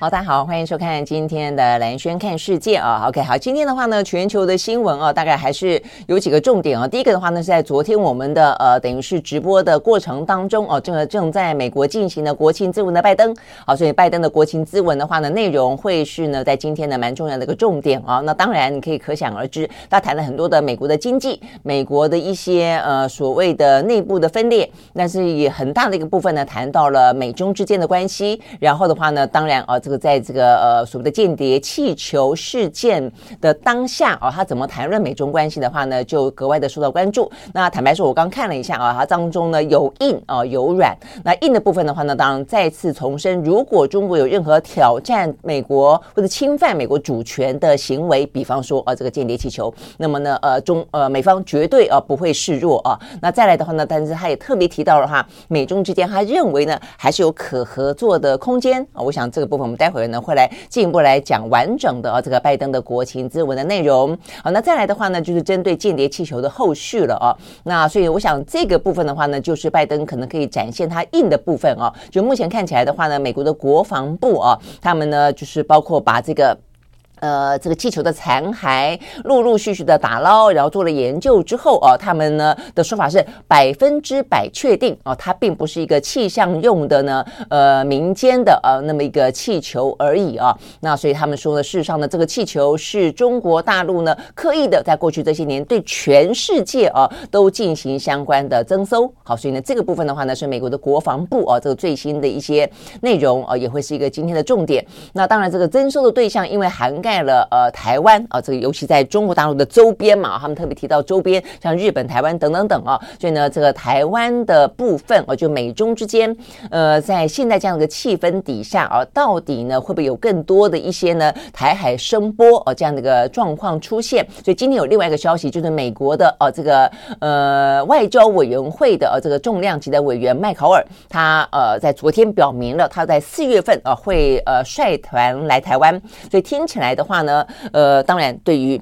好，大家好，欢迎收看今天的蓝轩看世界啊。OK，好，今天的话呢，全球的新闻啊，大概还是有几个重点啊。第一个的话呢，是在昨天我们的呃，等于是直播的过程当中哦，这个正在美国进行的国情咨文的拜登，好，所以拜登的国情咨文的话呢，内容会是呢，在今天呢蛮重要的一个重点啊。那当然你可以可想而知，他谈了很多的美国的经济，美国的一些呃所谓的内部的分裂，但是也很大的一个部分呢，谈到了美中之间的关系。然后的话呢，当然啊。这个在这个呃所谓的间谍气球事件的当下啊，他怎么谈论美中关系的话呢，就格外的受到关注。那坦白说，我刚看了一下啊，它当中呢有硬啊有软。那硬的部分的话呢，当然再次重申，如果中国有任何挑战美国或者侵犯美国主权的行为，比方说啊这个间谍气球，那么呢呃中呃美方绝对啊不会示弱啊。那再来的话呢，但是他也特别提到了哈，美中之间他认为呢还是有可合作的空间啊。我想这个部分我们。待会儿呢，会来进一步来讲完整的啊，这个拜登的国情咨文的内容。好，那再来的话呢，就是针对间谍气球的后续了啊。那所以我想这个部分的话呢，就是拜登可能可以展现他硬的部分啊。就目前看起来的话呢，美国的国防部啊，他们呢就是包括把这个。呃，这个气球的残骸陆陆续续的打捞，然后做了研究之后啊，他们呢的说法是百分之百确定啊，它并不是一个气象用的呢，呃，民间的呃那么一个气球而已啊。那所以他们说呢，事实上呢，这个气球是中国大陆呢刻意的在过去这些年对全世界啊都进行相关的征收。好，所以呢这个部分的话呢，是美国的国防部啊这个最新的一些内容啊，也会是一个今天的重点。那当然，这个征收的对象因为涵盖。在了呃台湾啊，这个尤其在中国大陆的周边嘛，他们特别提到周边，像日本、台湾等等等啊，所以呢，这个台湾的部分啊，就美中之间，呃，在现在这样的一个气氛底下啊，到底呢会不会有更多的一些呢台海声波啊这样的一个状况出现？所以今天有另外一个消息，就是美国的呃这个呃外交委员会的呃这个重量级的委员麦考尔，他呃在昨天表明了他在四月份啊会呃率团来台湾，所以听起来的。话呢，呃，当然，对于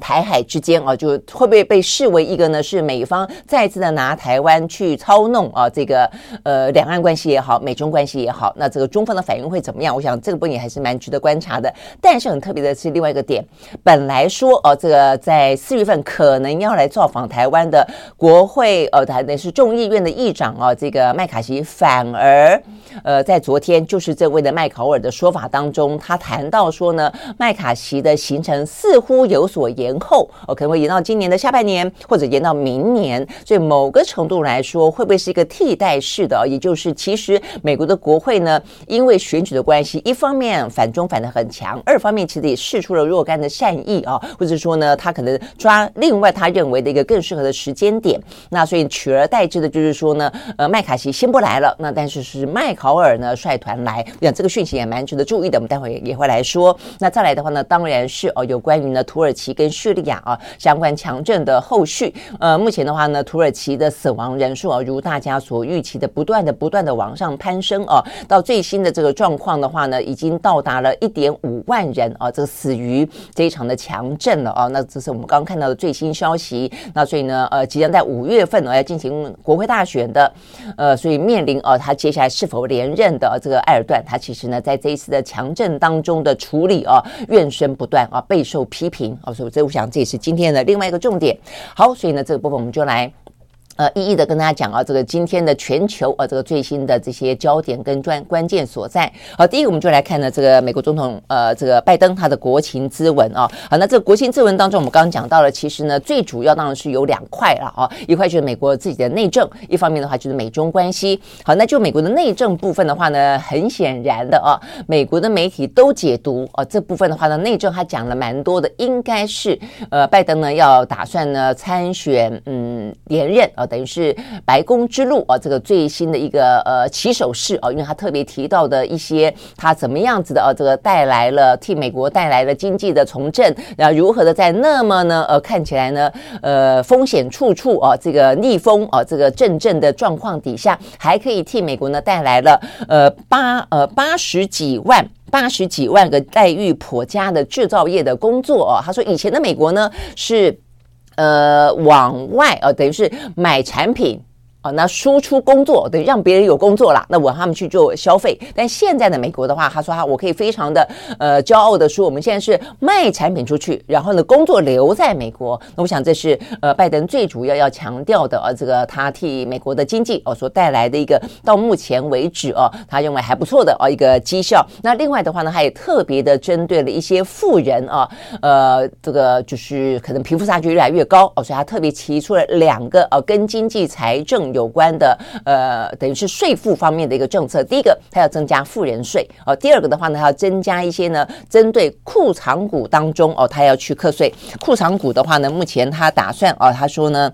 台海之间啊，就会不会被视为一个呢？是美方再次的拿台湾去操弄啊，这个呃两岸关系也好，美中关系也好，那这个中方的反应会怎么样？我想这个部分还是蛮值得观察的。但是很特别的是另外一个点，本来说哦、啊，这个在四月份可能要来造访台湾的国会，呃、台那是众议院的议长啊，这个麦卡锡反而。呃，在昨天就是这位的麦考尔的说法当中，他谈到说呢，麦卡锡的行程似乎有所延延后，哦，可能会延到今年的下半年，或者延到明年。所以某个程度来说，会不会是一个替代式的？也就是其实美国的国会呢，因为选举的关系，一方面反中反得很强，二方面其实也试出了若干的善意啊，或者说呢，他可能抓另外他认为的一个更适合的时间点。那所以取而代之的就是说呢，呃，麦卡锡先不来了，那但是是麦。考尔呢率团来，那这个讯息也蛮值得注意的。我们待会也会来说。那再来的话呢，当然是哦有关于呢土耳其跟叙利亚啊相关强震的后续。呃，目前的话呢，土耳其的死亡人数啊，如大家所预期的，不断的不断的往上攀升啊。到最新的这个状况的话呢，已经到达了一点五万人啊，这个死于这一场的强震了啊。那这是我们刚看到的最新消息。那所以呢，呃，即将在五月份呢要进行国会大选的，呃，所以面临啊，他接下来是否连任的这个埃尔段，他其实呢，在这一次的强震当中的处理啊，怨声不断啊，备受批评啊，所以这我想这也是今天的另外一个重点。好，所以呢，这个部分我们就来。呃，一一的跟大家讲啊，这个今天的全球啊，这个最新的这些焦点跟关关键所在。好，第一个我们就来看呢，这个美国总统呃，这个拜登他的国情咨文啊。好，那这个国情咨文当中，我们刚刚讲到了，其实呢，最主要当然是有两块了啊，一块就是美国自己的内政，一方面的话就是美中关系。好，那就美国的内政部分的话呢，很显然的啊，美国的媒体都解读啊，这部分的话呢，内政他讲了蛮多的，应该是呃，拜登呢要打算呢参选，嗯。连任啊，等于是白宫之路啊，这个最新的一个呃起手式啊，因为他特别提到的一些他怎么样子的啊，这个带来了替美国带来了经济的重振，然后如何的在那么呢呃看起来呢呃风险处处啊，这个逆风啊，这个阵阵的状况底下，还可以替美国呢带来了呃八呃八十几万。八十几万个待遇颇佳的制造业的工作哦，他说以前的美国呢是，呃，往外呃，等于是买产品。哦，那输出工作对，让别人有工作了，那我让他们去做消费。但现在的美国的话，他说他我可以非常的呃骄傲的说，我们现在是卖产品出去，然后呢工作留在美国。那我想这是呃拜登最主要要强调的呃这个他替美国的经济哦所带来的一个到目前为止哦他认为还不错的哦一个绩效。那另外的话呢，他也特别的针对了一些富人啊，呃这个就是可能贫富差距越来越高哦，所以他特别提出了两个呃跟经济财政。有关的呃，等于是税负方面的一个政策。第一个，他要增加富人税哦；第二个的话呢，他要增加一些呢，针对库藏股当中哦，他要去课税。库藏股的话呢，目前他打算哦，他说呢。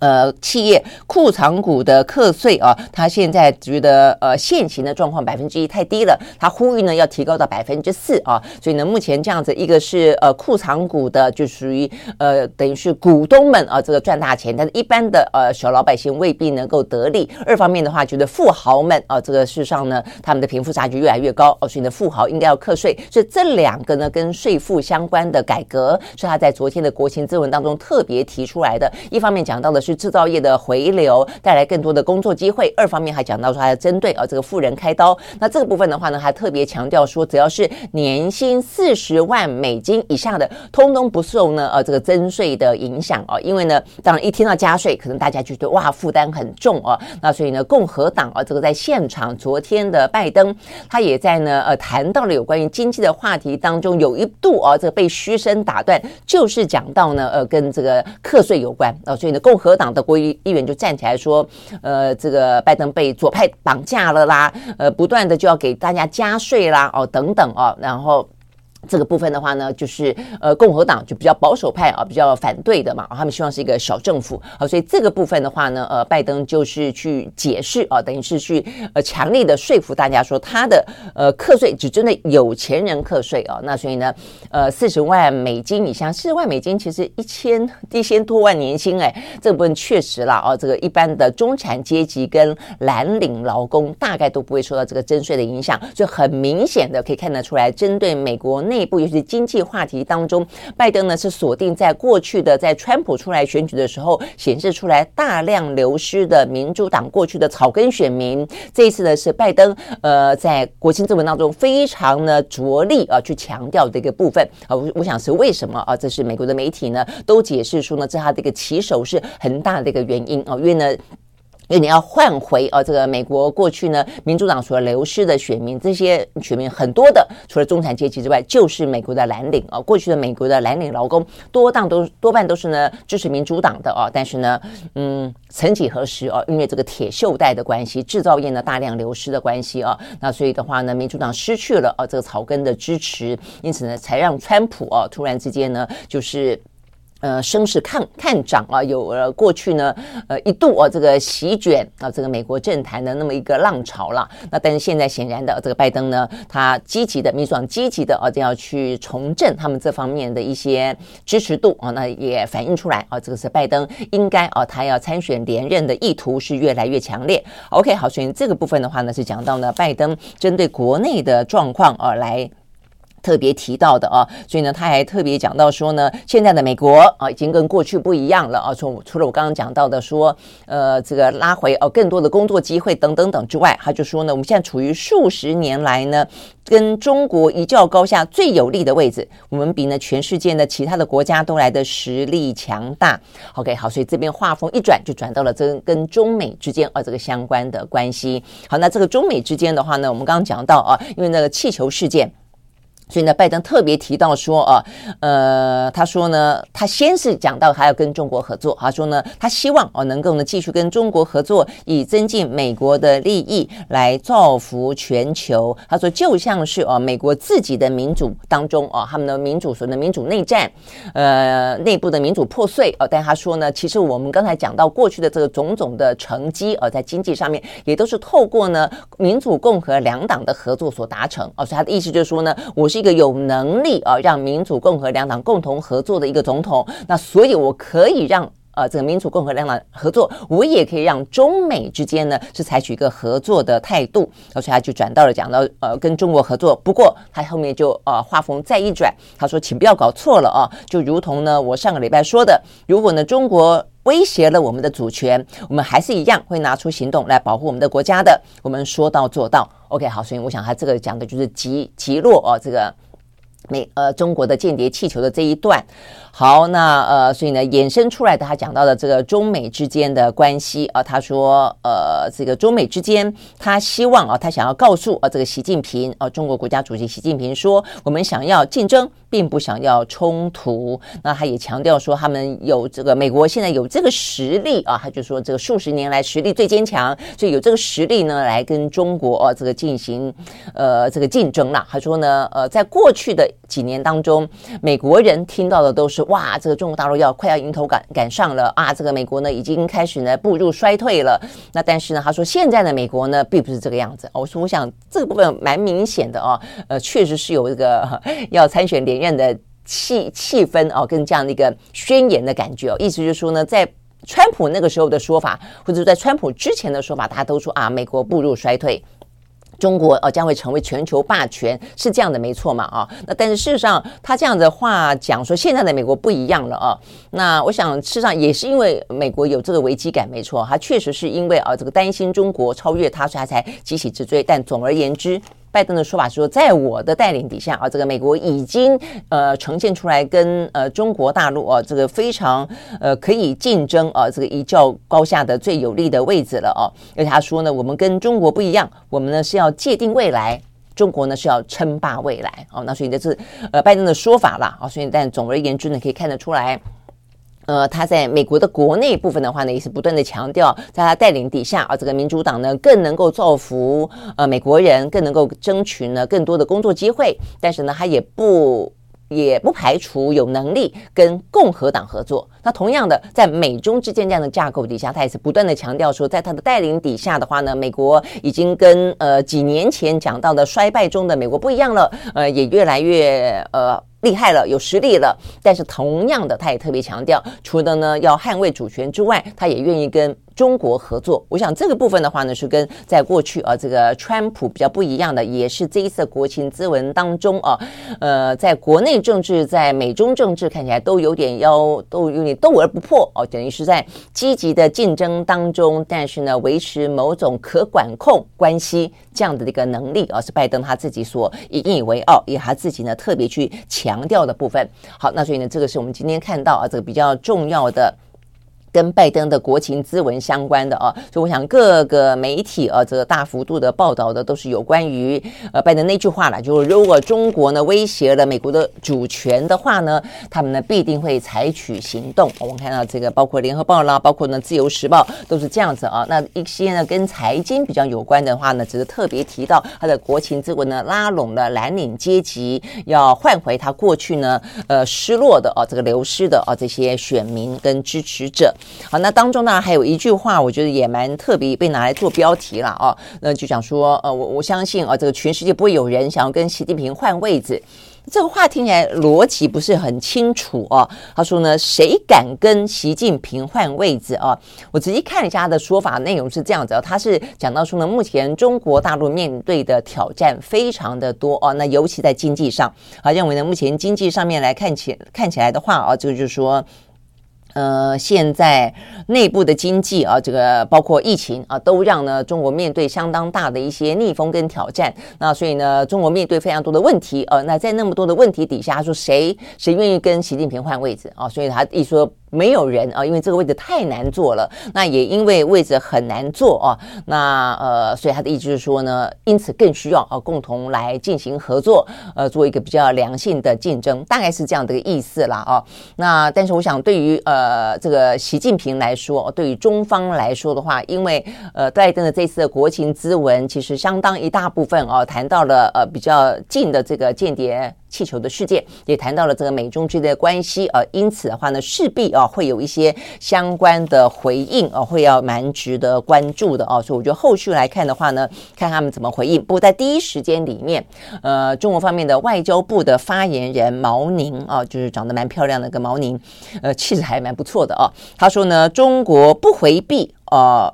呃，企业库藏股的课税啊，他现在觉得呃现行的状况百分之一太低了，他呼吁呢要提高到百分之四啊。所以呢，目前这样子一个是呃库藏股的，就属于呃等于是股东们啊这个赚大钱，但是一般的呃小老百姓未必能够得利。二方面的话，觉得富豪们啊这个事上呢，他们的贫富差距越来越高哦，所以呢富豪应该要课税。所以这两个呢跟税负相关的改革，是他在昨天的国情咨文当中特别提出来的。一方面讲到的是。是制造业的回流，带来更多的工作机会。二方面还讲到说，还要针对啊这个富人开刀。那这个部分的话呢，还特别强调说，只要是年薪四十万美金以下的，通通不受呢呃这个增税的影响啊。因为呢，当然一听到加税，可能大家就觉得哇负担很重啊。那所以呢，共和党啊这个在现场昨天的拜登，他也在呢呃谈到了有关于经济的话题当中，有一度啊这个被嘘声打断，就是讲到呢呃跟这个课税有关啊。所以呢，共和党的国议议员就站起来说：“呃，这个拜登被左派绑架了啦，呃，不断的就要给大家加税啦，哦，等等哦，然后。”这个部分的话呢，就是呃，共和党就比较保守派啊，比较反对的嘛，他们希望是一个小政府啊，所以这个部分的话呢，呃，拜登就是去解释啊，等于是去呃强力的说服大家说，他的呃课税只针对有钱人课税啊，那所以呢，呃，四十万美金以下，四十万美金其实一千一千多万年薪哎，这部分确实啦啊，这个一般的中产阶级跟蓝领劳工大概都不会受到这个征税的影响，所以很明显的可以看得出来，针对美国。内部尤其是经济话题当中，拜登呢是锁定在过去的在川普出来选举的时候显示出来大量流失的民主党过去的草根选民。这一次呢是拜登呃在国情咨文当中非常呢着力啊去强调的一个部分啊，我我想是为什么啊？这是美国的媒体呢都解释说呢，这他的一个起手是很大的一个原因啊，因为呢。因为你要换回啊，这个美国过去呢，民主党所流失的选民，这些选民很多的，除了中产阶级之外，就是美国的蓝领啊。过去的美国的蓝领劳工多当都多半都是呢支持民主党的啊，但是呢，嗯，曾几何时啊，因为这个铁锈带的关系，制造业呢大量流失的关系啊，那所以的话呢，民主党失去了啊这个草根的支持，因此呢，才让川普啊突然之间呢就是。呃，声势看看涨啊，有了过去呢，呃，一度啊，这个席卷啊，这个美国政坛的那么一个浪潮了。那但是现在显然的，这个拜登呢，他积极的，民主党积极的啊，就要去重振他们这方面的一些支持度啊，那也反映出来啊，这个是拜登应该啊，他要参选连任的意图是越来越强烈。OK，好，所以这个部分的话呢，是讲到呢，拜登针对国内的状况啊来。特别提到的啊，所以呢，他还特别讲到说呢，现在的美国啊，已经跟过去不一样了啊。从除了我刚刚讲到的说，呃，这个拉回哦，更多的工作机会等等等之外，他就说呢，我们现在处于数十年来呢，跟中国一较高下最有利的位置，我们比呢全世界的其他的国家都来的实力强大。OK，好，所以这边话锋一转，就转到了这跟中美之间啊这个相关的关系。好，那这个中美之间的话呢，我们刚刚讲到啊，因为那个气球事件。所以呢，拜登特别提到说啊，呃，他说呢，他先是讲到还要跟中国合作，他说呢，他希望哦能够呢继续跟中国合作，以增进美国的利益，来造福全球。他说，就像是哦美国自己的民主当中哦，他们的民主所谓的民主内战，呃，内部的民主破碎哦。但他说呢，其实我们刚才讲到过去的这个种种的成绩哦，在经济上面也都是透过呢民主共和两党的合作所达成哦。所以他的意思就是说呢，我是。一个有能力啊，让民主共和两党共同合作的一个总统，那所以我可以让呃这个民主共和两党合作，我也可以让中美之间呢是采取一个合作的态度，而且他就转到了讲到呃跟中国合作。不过他后面就呃话锋再一转，他说请不要搞错了啊，就如同呢我上个礼拜说的，如果呢中国威胁了我们的主权，我们还是一样会拿出行动来保护我们的国家的，我们说到做到。OK，好，所以我想他这个讲的就是极极弱哦，这个美呃中国的间谍气球的这一段。好，那呃，所以呢，衍生出来的他讲到的这个中美之间的关系啊，他说呃，这个中美之间，他希望啊，他想要告诉啊，这个习近平啊，中国国家主席习近平说，我们想要竞争，并不想要冲突。那他也强调说，他们有这个美国现在有这个实力啊，他就说这个数十年来实力最坚强，所以有这个实力呢，来跟中国啊这个进行呃这个竞争了。他说呢，呃，在过去的几年当中，美国人听到的都是。哇，这个中国大陆要快要迎头赶赶上了啊！这个美国呢已经开始呢步入衰退了。那但是呢，他说现在的美国呢并不是这个样子。我说，我想这个部分蛮明显的哦，呃，确实是有这个要参选联连任的气气氛哦，跟这样的一个宣言的感觉哦。意思就是说呢，在川普那个时候的说法，或者在川普之前的说法，大家都说啊，美国步入衰退。中国呃将会成为全球霸权，是这样的没错嘛啊？那但是事实上，他这样的话讲说，现在的美国不一样了啊。那我想事实上也是因为美国有这个危机感没错，他确实是因为啊这个担心中国超越他，所以他才急起直追。但总而言之。拜登的说法是说，在我的带领底下啊，这个美国已经呃呈现出来跟呃中国大陆啊这个非常呃可以竞争啊这个一较高下的最有利的位置了哦。而且他说呢，我们跟中国不一样，我们呢是要界定未来，中国呢是要称霸未来哦。那所以这是呃拜登的说法啦啊。所以但总而言之呢，可以看得出来。呃，他在美国的国内部分的话呢，也是不断的强调，在他带领底下啊，这个民主党呢更能够造福呃美国人，更能够争取呢更多的工作机会。但是呢，他也不也不排除有能力跟共和党合作。那同样的，在美中之间这样的架构底下，他也是不断的强调说，在他的带领底下的话呢，美国已经跟呃几年前讲到的衰败中的美国不一样了，呃，也越来越呃。厉害了，有实力了，但是同样的，他也特别强调，除了呢要捍卫主权之外，他也愿意跟中国合作。我想这个部分的话呢，是跟在过去啊这个川普比较不一样的，也是这一次国情咨文当中啊，呃，在国内政治，在美中政治看起来都有点要都有点斗而不破哦，等于是在积极的竞争当中，但是呢，维持某种可管控关系这样的一个能力，而是拜登他自己所引以为傲，也他自己呢特别去强调的部分。好，那所以呢，这个是我们今天看到啊这个比较重要的。跟拜登的国情咨文相关的啊，所以我想各个媒体啊，这个大幅度的报道的都是有关于呃拜登那句话了，就是如果中国呢威胁了美国的主权的话呢，他们呢必定会采取行动。我们看到这个包括联合报啦，包括呢自由时报都是这样子啊。那一些呢跟财经比较有关的话呢，只是特别提到他的国情咨文呢拉拢了蓝领阶级，要换回他过去呢呃失落的啊这个流失的啊这些选民跟支持者。好，那当中呢还有一句话，我觉得也蛮特别，被拿来做标题了啊。那就讲说，呃，我我相信啊，这个全世界不会有人想要跟习近平换位置。这个话听起来逻辑不是很清楚哦。他说呢，谁敢跟习近平换位置啊？我仔细看一下他的说法内容是这样子啊，他是讲到说呢，目前中国大陆面对的挑战非常的多啊，那尤其在经济上，啊，认为呢，目前经济上面来看起看起来的话啊，这个就是说。呃，现在内部的经济啊，这个包括疫情啊，都让呢中国面对相当大的一些逆风跟挑战。那所以呢，中国面对非常多的问题。呃，那在那么多的问题底下，说谁谁愿意跟习近平换位置啊？所以他一说没有人啊，因为这个位置太难做了。那也因为位置很难做啊，那呃，所以他的意思是说呢，因此更需要啊共同来进行合作，呃，做一个比较良性的竞争，大概是这样的一个意思啦啊。那但是我想，对于呃这个习近平来说，对于中方来说的话，因为呃拜登的这次的国情咨文，其实相当一大部分啊谈到了呃比较近的这个间谍。气球的事件也谈到了这个美中之间的关系，呃，因此的话呢，势必啊会有一些相关的回应啊，会要蛮值得关注的哦。所以我觉得后续来看的话呢，看他们怎么回应。不过在第一时间里面，呃，中国方面的外交部的发言人毛宁啊，就是长得蛮漂亮的个毛宁，呃，气质还蛮不错的哦。他说呢，中国不回避啊。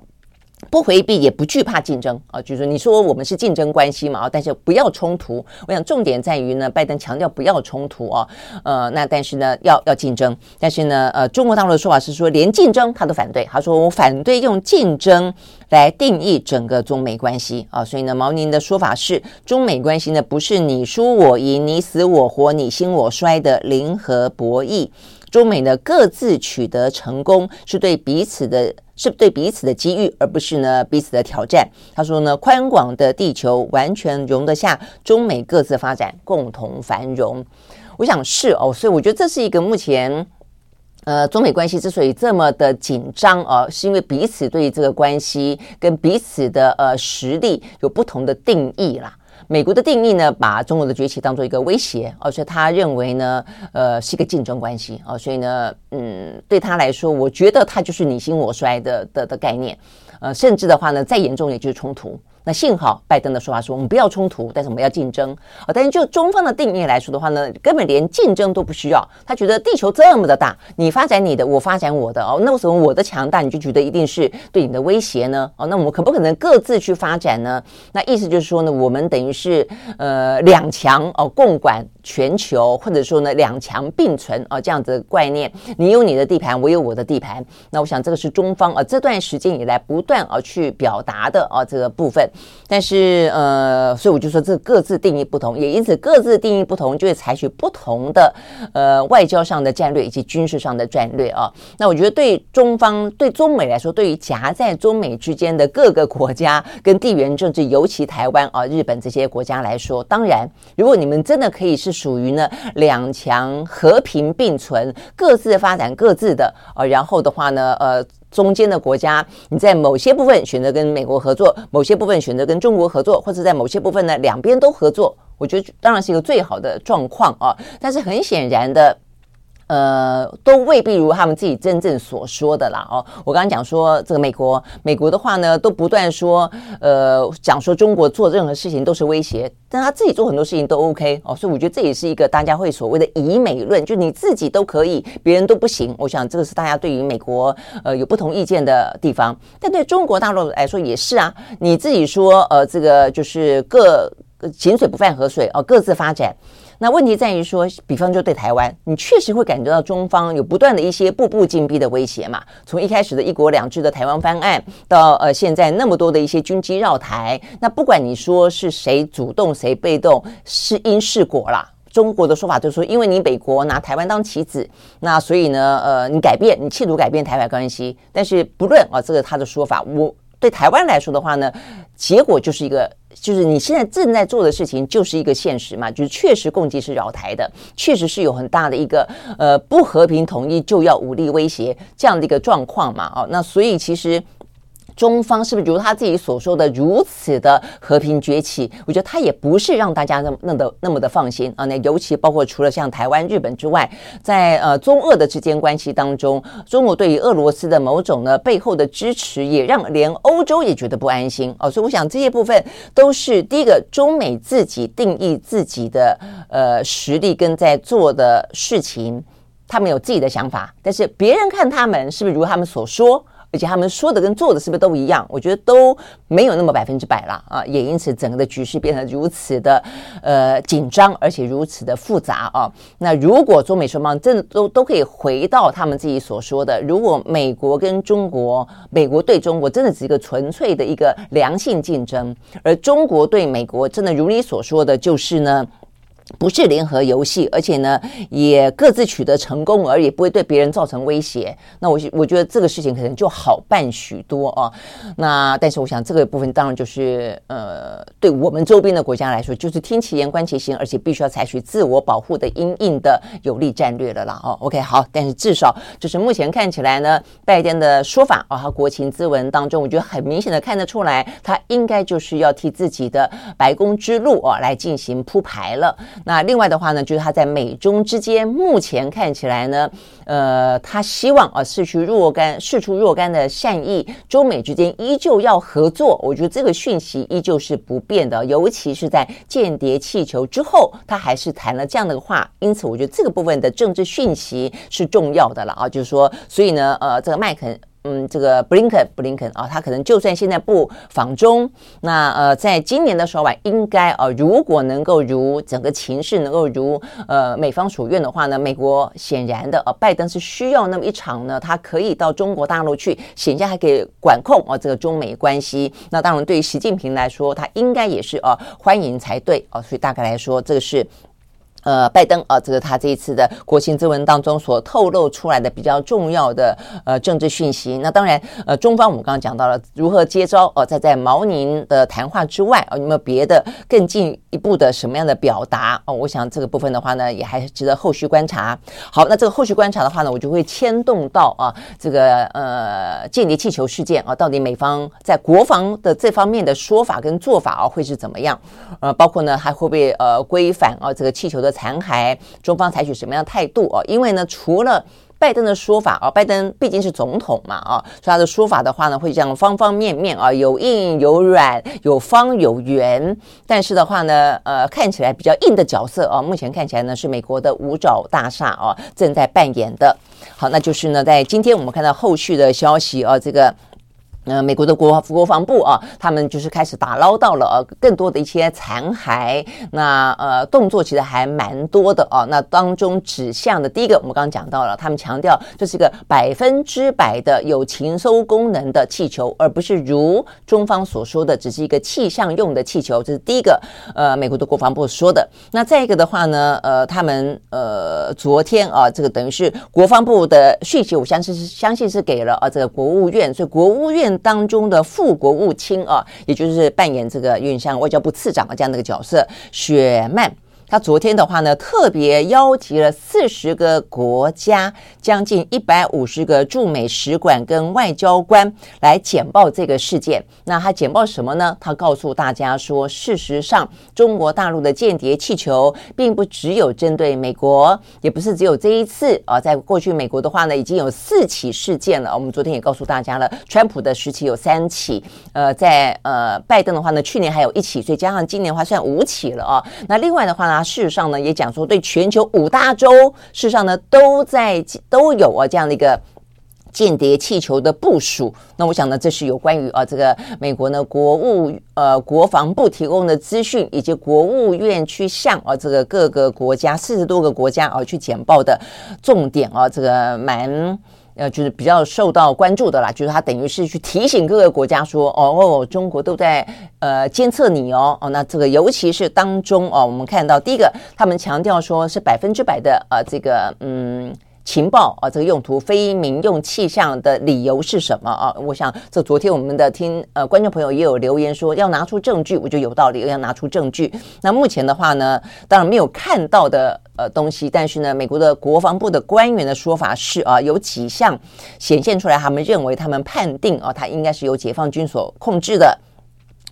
不回避也不惧怕竞争啊，就是你说我们是竞争关系嘛啊，但是不要冲突。我想重点在于呢，拜登强调不要冲突啊，呃，那但是呢，要要竞争。但是呢，呃，中国大陆的说法是说，连竞争他都反对。他说我反对用竞争来定义整个中美关系啊。所以呢，毛宁的说法是，中美关系呢不是你输我赢、你死我活、你兴我衰的零和博弈。中美呢各自取得成功，是对彼此的，是对彼此的机遇，而不是呢彼此的挑战。他说呢，宽广的地球完全容得下中美各自发展，共同繁荣。我想是哦，所以我觉得这是一个目前呃中美关系之所以这么的紧张啊，是因为彼此对这个关系跟彼此的呃实力有不同的定义啦。美国的定义呢，把中国的崛起当做一个威胁，而且他认为呢，呃，是一个竞争关系啊，所以呢，嗯，对他来说，我觉得他就是你兴我衰的的的概念，呃，甚至的话呢，再严重也就是冲突。那幸好拜登的说法说，我们不要冲突，但是我们要竞争啊。但是就中方的定义来说的话呢，根本连竞争都不需要。他觉得地球这么的大，你发展你的，我发展我的哦。那为什么我的强大你就觉得一定是对你的威胁呢？哦，那我们可不可能各自去发展呢？那意思就是说呢，我们等于是呃两强哦，共管全球，或者说呢两强并存哦这样子的概念。你有你的地盘，我有我的地盘。那我想这个是中方啊这段时间以来不断啊去表达的啊这个部分。但是呃，所以我就说这各自定义不同，也因此各自定义不同，就会采取不同的呃外交上的战略以及军事上的战略啊。那我觉得对中方对中美来说，对于夹在中美之间的各个国家跟地缘政治，尤其台湾啊、日本这些国家来说，当然，如果你们真的可以是属于呢两强和平并存，各自发展各自的啊，然后的话呢，呃。中间的国家，你在某些部分选择跟美国合作，某些部分选择跟中国合作，或者在某些部分呢，两边都合作，我觉得当然是一个最好的状况啊。但是很显然的。呃，都未必如他们自己真正所说的啦哦。我刚刚讲说，这个美国，美国的话呢，都不断说，呃，讲说中国做任何事情都是威胁，但他自己做很多事情都 OK 哦。所以我觉得这也是一个大家会所谓的以美论，就你自己都可以，别人都不行。我想这个是大家对于美国呃有不同意见的地方，但对中国大陆来说也是啊。你自己说，呃，这个就是各井水不犯河水哦，各自发展。那问题在于说，比方就对台湾，你确实会感觉到中方有不断的一些步步紧逼的威胁嘛。从一开始的一国两制的台湾方案，到呃现在那么多的一些军机绕台，那不管你说是谁主动谁被动，是因是果啦。中国的说法就是说，因为你美国拿台湾当棋子，那所以呢，呃，你改变，你企图改变台湾关系。但是不论啊，这个他的说法，我对台湾来说的话呢，结果就是一个。就是你现在正在做的事情，就是一个现实嘛，就是确实共济是扰台的，确实是有很大的一个呃不和平统一就要武力威胁这样的一个状况嘛，哦，那所以其实。中方是不是如他自己所说的如此的和平崛起？我觉得他也不是让大家那么那么的那么的放心啊。那尤其包括除了像台湾、日本之外，在呃中俄的之间关系当中，中国对于俄罗斯的某种呢背后的支持，也让连欧洲也觉得不安心哦。所以我想这些部分都是第一个，中美自己定义自己的呃实力跟在做的事情，他们有自己的想法，但是别人看他们是不是如他们所说？而且他们说的跟做的是不是都一样？我觉得都没有那么百分之百了啊！也因此整个的局势变得如此的呃紧张，而且如此的复杂啊！那如果中美双方真的都都可以回到他们自己所说的，如果美国跟中国，美国对中国真的只是一个纯粹的一个良性竞争，而中国对美国真的如你所说的就是呢？不是联合游戏，而且呢，也各自取得成功，而也不会对别人造成威胁。那我我觉得这个事情可能就好办许多啊。那但是我想这个部分当然就是呃，对我们周边的国家来说，就是听其言观其行，而且必须要采取自我保护的因应的有利战略了啦。哦，OK，好，但是至少就是目前看起来呢，拜登的说法啊，他国情咨文当中，我觉得很明显的看得出来，他应该就是要替自己的白宫之路啊来进行铺排了。那另外的话呢，就是他在美中之间，目前看起来呢，呃，他希望啊，释出若干释出若干的善意，中美之间依旧要合作。我觉得这个讯息依旧是不变的，尤其是在间谍气球之后，他还是谈了这样的话。因此，我觉得这个部分的政治讯息是重要的了啊，就是说，所以呢，呃，这个麦肯。嗯，这个布林肯，布林肯啊，他可能就算现在不访中，那呃，在今年的时候吧，应该啊，如果能够如整个情势能够如呃美方所愿的话呢，美国显然的呃，拜登是需要那么一场呢，他可以到中国大陆去，显然还可以管控啊这个中美关系。那当然，对于习近平来说，他应该也是呃欢迎才对啊。所以大概来说，这个是。呃，拜登啊，这个他这一次的国情咨文当中所透露出来的比较重要的呃政治讯息。那当然，呃，中方我们刚刚讲到了如何接招哦，在在毛宁的谈话之外啊，有没有别的更进一步的什么样的表达哦？我想这个部分的话呢，也还值得后续观察。好，那这个后续观察的话呢，我就会牵动到啊，这个呃间谍气球事件啊，到底美方在国防的这方面的说法跟做法啊，会是怎么样？呃，包括呢，还会不会呃规范啊这个气球的。残骸，中方采取什么样的态度哦？因为呢，除了拜登的说法啊，拜登毕竟是总统嘛啊，所以他的说法的话呢，会这样方方面面啊，有硬有软，有方有圆。但是的话呢，呃，看起来比较硬的角色啊，目前看起来呢是美国的五角大厦啊正在扮演的。好，那就是呢，在今天我们看到后续的消息啊，这个。呃，美国的国国防部啊，他们就是开始打捞到了呃更多的一些残骸。那呃动作其实还蛮多的啊。那当中指向的第一个，我们刚刚讲到了，他们强调这是一个百分之百的有情搜功能的气球，而不是如中方所说的只是一个气象用的气球。这是第一个，呃，美国的国防部说的。那再一个的话呢，呃，他们呃昨天啊，这个等于是国防部的讯息，我相信是相信是给了啊这个国务院，所以国务院。当中的副国务卿啊，也就是扮演这个运像外交部次长的这样的一个角色，雪曼。他昨天的话呢，特别邀集了四十个国家，将近一百五十个驻美使馆跟外交官来简报这个事件。那他简报什么呢？他告诉大家说，事实上，中国大陆的间谍气球并不只有针对美国，也不是只有这一次啊。在过去，美国的话呢，已经有四起事件了。我们昨天也告诉大家了，川普的时期有三起，呃，在呃拜登的话呢，去年还有一起，所以加上今年的话算五起了啊。那另外的话呢？事实上呢，也讲说对全球五大洲，事实上呢都在都有啊这样的一个间谍气球的部署。那我想呢，这是有关于啊这个美国呢国务呃国防部提供的资讯，以及国务院去向啊这个各个国家四十多个国家啊去简报的重点啊，这个蛮。呃，就是比较受到关注的啦，就是他等于是去提醒各个国家说，哦，中国都在呃监测你哦，哦，那这个尤其是当中哦，我们看到第一个，他们强调说是百分之百的呃这个嗯。情报啊，这个用途非民用气象的理由是什么啊？我想这昨天我们的听呃观众朋友也有留言说要拿出证据，我就有道理，要拿出证据。那目前的话呢，当然没有看到的呃东西，但是呢，美国的国防部的官员的说法是啊，有几项显现出来，他们认为他们判定啊，它应该是由解放军所控制的。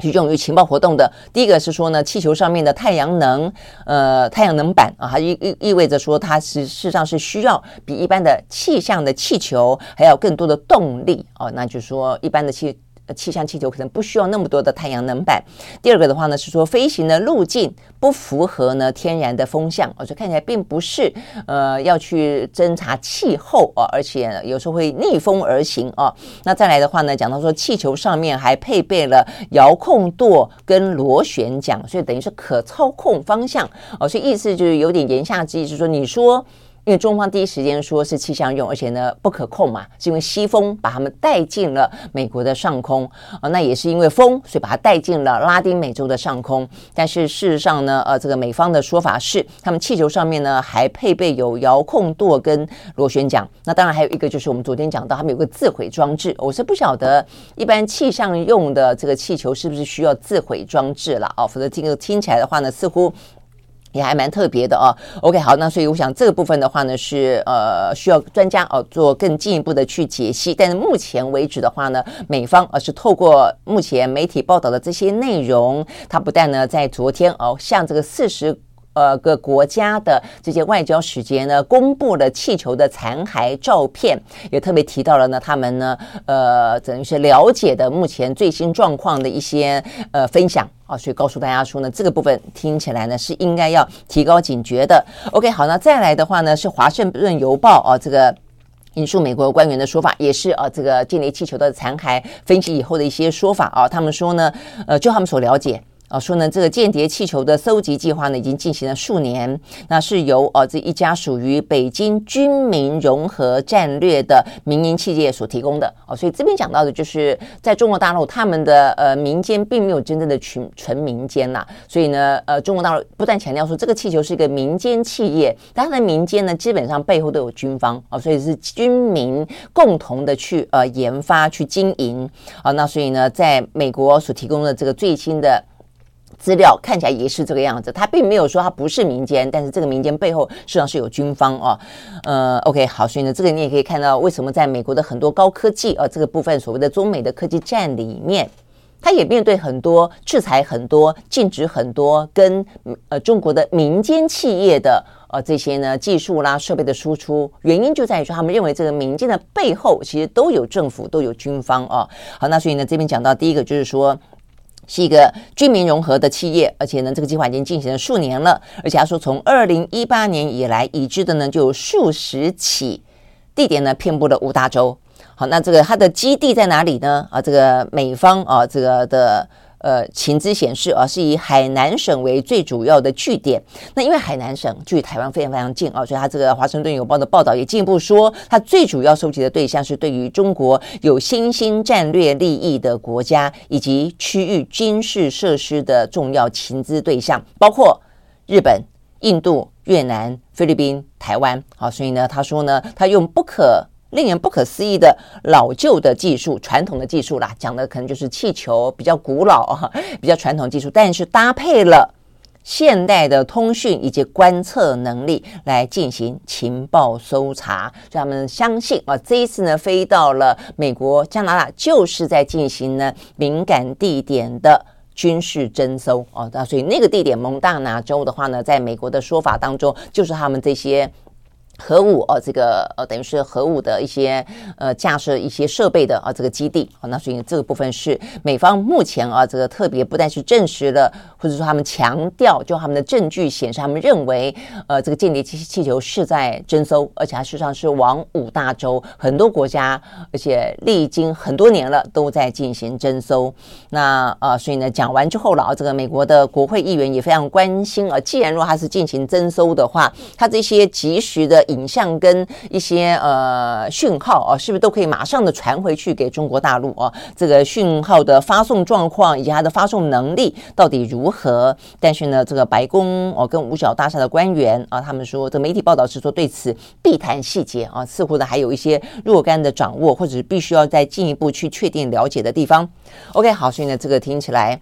是用于情报活动的，第一个是说呢，气球上面的太阳能，呃，太阳能板啊，它意意意味着说，它是事实上是需要比一般的气象的气球还要更多的动力哦，那就是说一般的气。气象气球可能不需要那么多的太阳能板。第二个的话呢，是说飞行的路径不符合呢天然的风向，所以看起来并不是呃要去侦察气候哦，而且有时候会逆风而行哦。那再来的话呢，讲到说气球上面还配备了遥控舵跟螺旋桨，所以等于是可操控方向哦。所以意思就是有点言下之意，是说你说。因为中方第一时间说是气象用，而且呢不可控嘛，是因为西风把他们带进了美国的上空啊，那也是因为风，所以把它带进了拉丁美洲的上空。但是事实上呢，呃，这个美方的说法是，他们气球上面呢还配备有遥控舵跟螺旋桨。那当然还有一个就是我们昨天讲到，他们有个自毁装置。我是不晓得一般气象用的这个气球是不是需要自毁装置了啊？否则这个听起来的话呢，似乎。也还蛮特别的哦。OK，好，那所以我想这个部分的话呢，是呃需要专家哦做更进一步的去解析。但是目前为止的话呢，美方而是透过目前媒体报道的这些内容，它不但呢在昨天哦向这个四十呃个国家的这些外交使节呢公布了气球的残骸照片，也特别提到了呢他们呢呃等于是了解的目前最新状况的一些呃分享。啊，所以告诉大家说呢，这个部分听起来呢是应该要提高警觉的。OK，好，那再来的话呢是《华盛顿邮报》啊，这个引述美国官员的说法，也是啊，这个间谍气球的残骸分析以后的一些说法啊，他们说呢，呃，就他们所了解。啊，说呢，这个间谍气球的搜集计划呢，已经进行了数年。那是由呃这一家属于北京军民融合战略的民营企业所提供的。哦，所以这边讲到的就是在中国大陆，他们的呃民间并没有真正的群纯民间呐。所以呢，呃，中国大陆不断强调说这个气球是一个民间企业，但它的民间呢，基本上背后都有军方啊，所以是军民共同的去呃研发去经营啊。那所以呢，在美国所提供的这个最新的。资料看起来也是这个样子，他并没有说他不是民间，但是这个民间背后实际上是有军方哦。呃，OK，好，所以呢，这个你也可以看到为什么在美国的很多高科技啊这个部分所谓的中美的科技战里面，他也面对很多制裁、很多禁止、很多跟呃中国的民间企业的呃这些呢技术啦设备的输出，原因就在于说他们认为这个民间的背后其实都有政府、都有军方哦。好，那所以呢这边讲到第一个就是说。是一个军民融合的企业，而且呢，这个计划已经进行了数年了。而且他说，从二零一八年以来，已知的呢就有数十起地点呢，遍布了五大洲。好，那这个它的基地在哪里呢？啊，这个美方啊，这个的。呃，情资显示啊，是以海南省为最主要的据点。那因为海南省距台湾非常非常近啊，所以它这个《华盛顿邮报》的报道也进一步说，它最主要收集的对象是对于中国有新兴战略利益的国家以及区域军事设施的重要情资对象，包括日本、印度、越南、菲律宾、台湾。好，所以呢，他说呢，他用不可。令人不可思议的老旧的技术，传统的技术啦，讲的可能就是气球比较古老啊，比较传统技术，但是搭配了现代的通讯以及观测能力来进行情报搜查，所以他们相信啊，这一次呢飞到了美国、加拿大，就是在进行呢敏感地点的军事侦搜啊，那所以那个地点蒙大拿州的话呢，在美国的说法当中，就是他们这些。核武哦，这个呃，等于是核武的一些呃架设一些设备的啊，这个基地啊，那所以这个部分是美方目前啊，这个特别不但是证实了，或者说他们强调，就他们的证据显示，他们认为呃，这个间谍气气球是在侦搜，而且它事实上是往五大洲很多国家，而且历经很多年了都在进行侦搜。那呃，所以呢，讲完之后了啊，这个美国的国会议员也非常关心啊，既然如果他是进行侦搜的话，他这些及时的。影像跟一些呃讯号啊，是不是都可以马上的传回去给中国大陆啊？这个讯号的发送状况以及它的发送能力到底如何？但是呢，这个白宫哦跟五角大厦的官员啊，他们说，这媒体报道是说对此必谈细节啊，似乎呢还有一些若干的掌握，或者是必须要再进一步去确定了解的地方。OK，好，所以呢，这个听起来。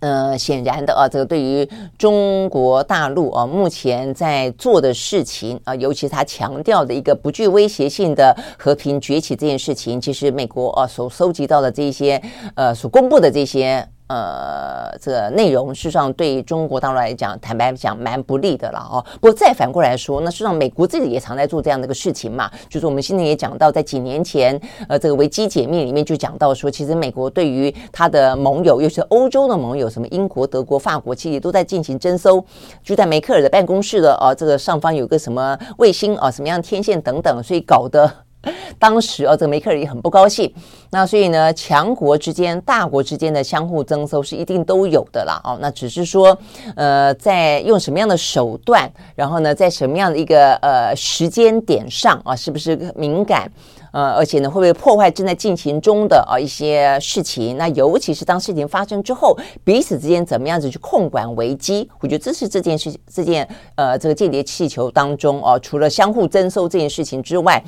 呃，显然的啊，这个对于中国大陆啊，目前在做的事情啊，尤其他强调的一个不具威胁性的和平崛起这件事情，其实美国啊所收集到的这些呃所公布的这些。呃，这个内容事实上对中国大陆来讲，坦白讲蛮不利的了哦。不过再反过来说，那事实上美国自己也常在做这样的一个事情嘛。就是我们现在也讲到，在几年前，呃，这个维基解密里面就讲到说，其实美国对于他的盟友，尤其是欧洲的盟友，什么英国、德国、法国，其实都在进行征收。就在梅克尔的办公室的啊，这个上方有个什么卫星啊，什么样天线等等，所以搞得。当时哦，这个梅克尔也很不高兴。那所以呢，强国之间、大国之间的相互征收是一定都有的啦。哦，那只是说，呃，在用什么样的手段，然后呢，在什么样的一个呃时间点上啊，是不是敏感？呃，而且呢，会不会破坏正在进行中的啊一些事情？那尤其是当事情发生之后，彼此之间怎么样子去控管危机？我觉得这是这件事、这件呃这个间谍气球当中哦、啊，除了相互征收这件事情之外。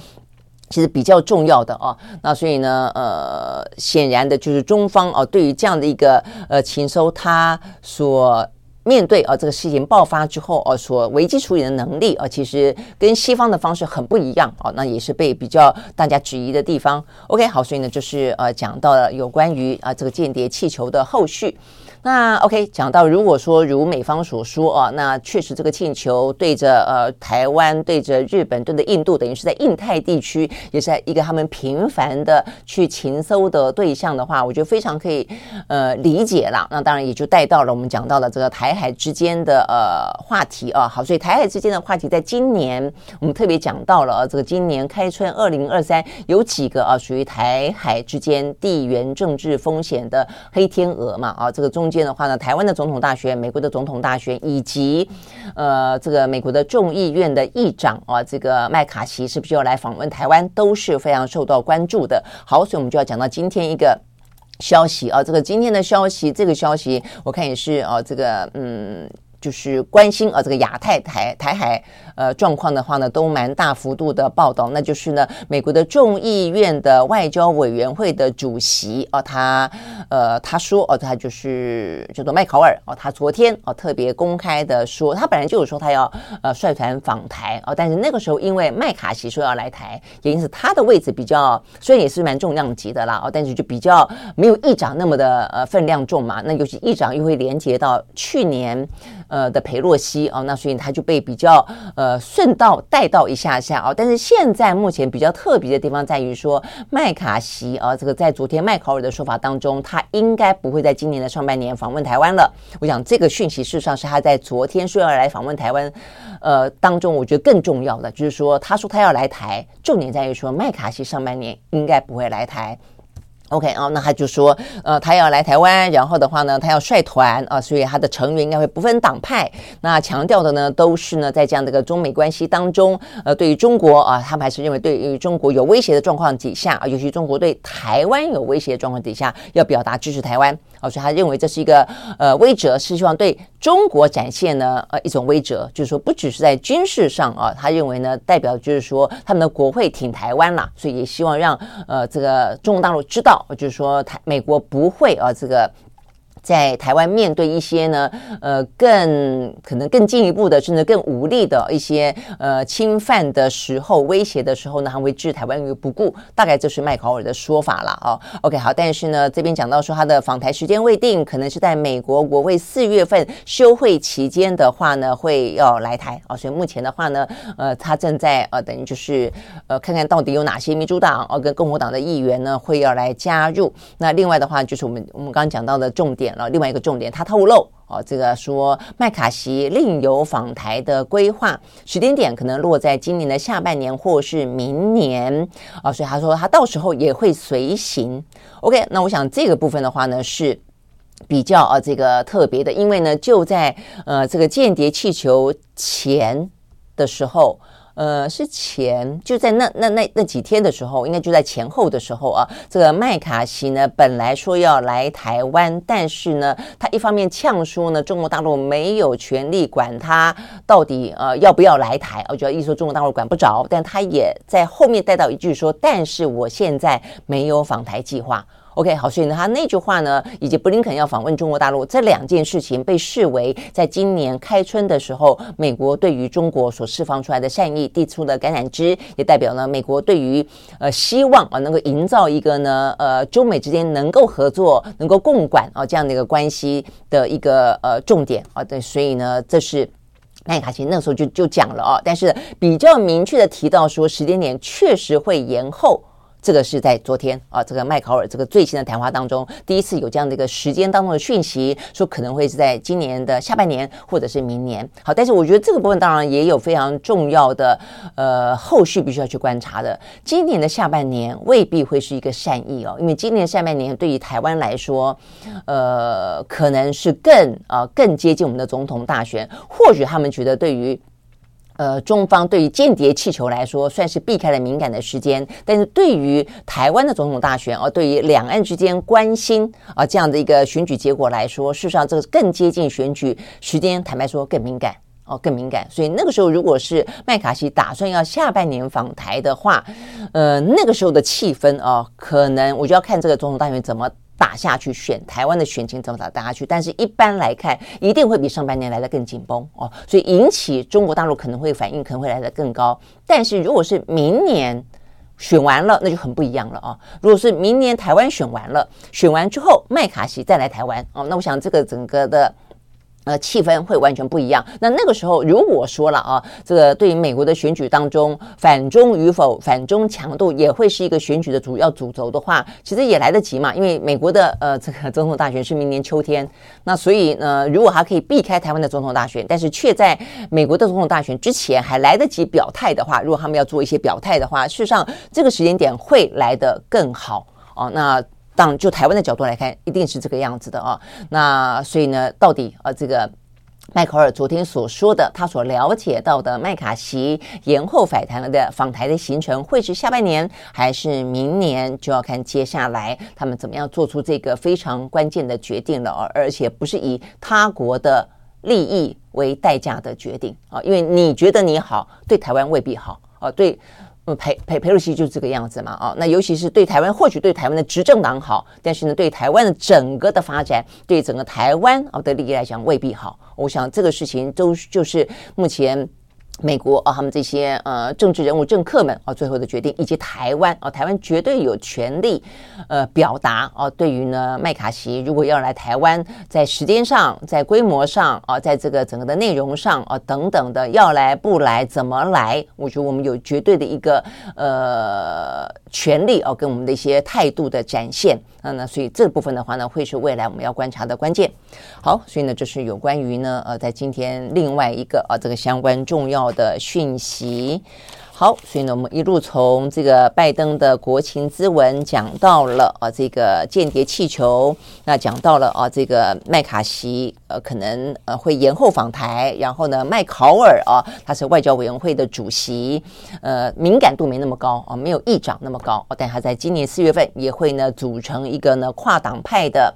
其实比较重要的啊，那所以呢，呃，显然的就是中方啊，对于这样的一个呃情收，他所面对啊这个事情爆发之后啊，所危机处理的能力啊，其实跟西方的方式很不一样啊，那也是被比较大家质疑的地方。OK，好，所以呢，就是呃讲到了有关于啊这个间谍气球的后续。那 OK，讲到如果说如美方所说啊，那确实这个气球对着呃台湾、对着日本、对着印度，等于是在印太地区，也是在一个他们频繁的去情搜的对象的话，我觉得非常可以呃理解了。那当然也就带到了我们讲到了这个台海之间的呃话题啊。好，所以台海之间的话题，在今年我们特别讲到了啊这个今年开春二零二三有几个啊属于台海之间地缘政治风险的黑天鹅嘛啊，这个中。间的话呢，台湾的总统大选、美国的总统大选，以及呃，这个美国的众议院的议长啊，这个麦卡锡是不是要来访问台湾，都是非常受到关注的。好，所以我们就要讲到今天一个消息啊，这个今天的消息，这个消息我看也是啊，这个嗯。就是关心啊，这个亚太台台海呃状况的话呢，都蛮大幅度的报道。那就是呢，美国的众议院的外交委员会的主席哦，他呃他说哦，他就是叫做麦考尔哦，他昨天哦特别公开的说，他本来就是说他要呃率团访台哦，但是那个时候因为麦卡锡说要来台，也因此他的位置比较虽然也是蛮重量级的啦哦，但是就比较没有议长那么的呃分量重嘛。那尤其议长又会连接到去年。呃的裴洛西哦，那所以他就被比较呃顺道带到一下下啊，但是现在目前比较特别的地方在于说，麦卡锡啊，这个在昨天麦考尔的说法当中，他应该不会在今年的上半年访问台湾了。我想这个讯息事实上是他在昨天说要来访问台湾，呃当中，我觉得更重要的就是说，他说他要来台，重点在于说麦卡锡上半年应该不会来台。OK 啊，那他就说，呃，他要来台湾，然后的话呢，他要率团啊，所以他的成员应该会不分党派。那强调的呢，都是呢，在这样的一个中美关系当中，呃，对于中国啊，他们还是认为对于中国有威胁的状况底下啊，尤其中国对台湾有威胁的状况底下，要表达支持台湾。哦，所以他认为这是一个呃威折，是希望对中国展现呢呃一种威折，就是说不只是在军事上啊，他认为呢代表就是说他们的国会挺台湾啦，所以也希望让呃这个中国大陆知道，就是说台美国不会啊这个。在台湾面对一些呢，呃，更可能更进一步的，甚至更武力的一些呃侵犯的时候、威胁的时候呢，他会置台湾于不顾。大概就是麦考尔的说法了哦。OK，好，但是呢，这边讲到说他的访台时间未定，可能是在美国国会四月份休会期间的话呢，会要来台哦。所以目前的话呢，呃，他正在呃，等于就是呃，看看到底有哪些民主党哦跟共和党的议员呢会要来加入。那另外的话，就是我们我们刚刚讲到的重点。然后另外一个重点，他透露哦，这个说麦卡锡另有访台的规划，时间点可能落在今年的下半年或是明年啊，所以他说他到时候也会随行。OK，那我想这个部分的话呢是比较啊这个特别的，因为呢就在呃这个间谍气球前的时候。呃，是前就在那那那那几天的时候，应该就在前后的时候啊。这个麦卡锡呢，本来说要来台湾，但是呢，他一方面呛说呢，中国大陆没有权利管他到底呃要不要来台，我觉得意思说中国大陆管不着，但他也在后面带到一句说，但是我现在没有访台计划。OK，好，所以呢，他那句话呢，以及布林肯要访问中国大陆这两件事情，被视为在今年开春的时候，美国对于中国所释放出来的善意递出的橄榄枝，也代表呢，美国对于呃希望啊能够营造一个呢呃中美之间能够合作、能够共管啊这样的一个关系的一个呃重点啊。对，所以呢，这是麦卡锡那时候就就讲了啊，但是比较明确的提到说，时间点确实会延后。这个是在昨天啊，这个麦考尔这个最新的谈话当中，第一次有这样的一个时间当中的讯息，说可能会是在今年的下半年或者是明年。好，但是我觉得这个部分当然也有非常重要的呃后续必须要去观察的。今年的下半年未必会是一个善意哦，因为今年下半年对于台湾来说，呃，可能是更啊、更接近我们的总统大选，或许他们觉得对于。呃，中方对于间谍气球来说，算是避开了敏感的时间，但是对于台湾的总统大选，而、对于两岸之间关心啊、这样的一个选举结果来说，事实上这个更接近选举时间，坦白说更敏感哦、更敏感。所以那个时候，如果是麦卡锡打算要下半年访台的话，呃，那个时候的气氛啊、呃，可能我就要看这个总统大选怎么。打下去，选台湾的选情怎么打打下去？但是一般来看，一定会比上半年来的更紧绷哦，所以引起中国大陆可能会反应，可能会来的更高。但是如果是明年选完了，那就很不一样了哦。如果是明年台湾选完了，选完之后麦卡锡再来台湾哦，那我想这个整个的。呃，气氛会完全不一样。那那个时候，如果说了啊，这个对于美国的选举当中，反中与否、反中强度也会是一个选举的主要主轴的话，其实也来得及嘛。因为美国的呃这个 总统大选是明年秋天，那所以呢，如果还可以避开台湾的总统大选，但是却在美国的总统大选之前还来得及表态的话，如果他们要做一些表态的话，事实上这个时间点会来得更好哦。那。当就台湾的角度来看，一定是这个样子的啊。那所以呢，到底呃，这个迈克尔昨天所说的，他所了解到的麦卡锡延后访台了的访台的行程，会是下半年还是明年，就要看接下来他们怎么样做出这个非常关键的决定了啊。而且不是以他国的利益为代价的决定啊，因为你觉得你好，对台湾未必好啊，对。嗯，裴裴裴洛西就是这个样子嘛，啊，那尤其是对台湾，或许对台湾的执政党好，但是呢，对台湾的整个的发展，对整个台湾啊的利益来讲未必好。我想这个事情都就是目前。美国啊，他们这些呃政治人物政客们啊，最后的决定，以及台湾啊，台湾绝对有权利呃表达啊，对于呢麦卡锡如果要来台湾，在时间上、在规模上啊，在这个整个的内容上啊等等的，要来不来、怎么来，我觉得我们有绝对的一个呃权利啊，跟我们的一些态度的展现。那那所以这部分的话呢，会是未来我们要观察的关键。好，所以呢，这是有关于呢呃，在今天另外一个啊这个相关重要的讯息。好，所以呢，我们一路从这个拜登的国情之文讲到了啊，这个间谍气球，那讲到了啊，这个麦卡锡呃可能呃会延后访台，然后呢，麦考尔啊，他是外交委员会的主席，呃，敏感度没那么高啊，没有议长那么高，但他在今年四月份也会呢组成一个呢跨党派的。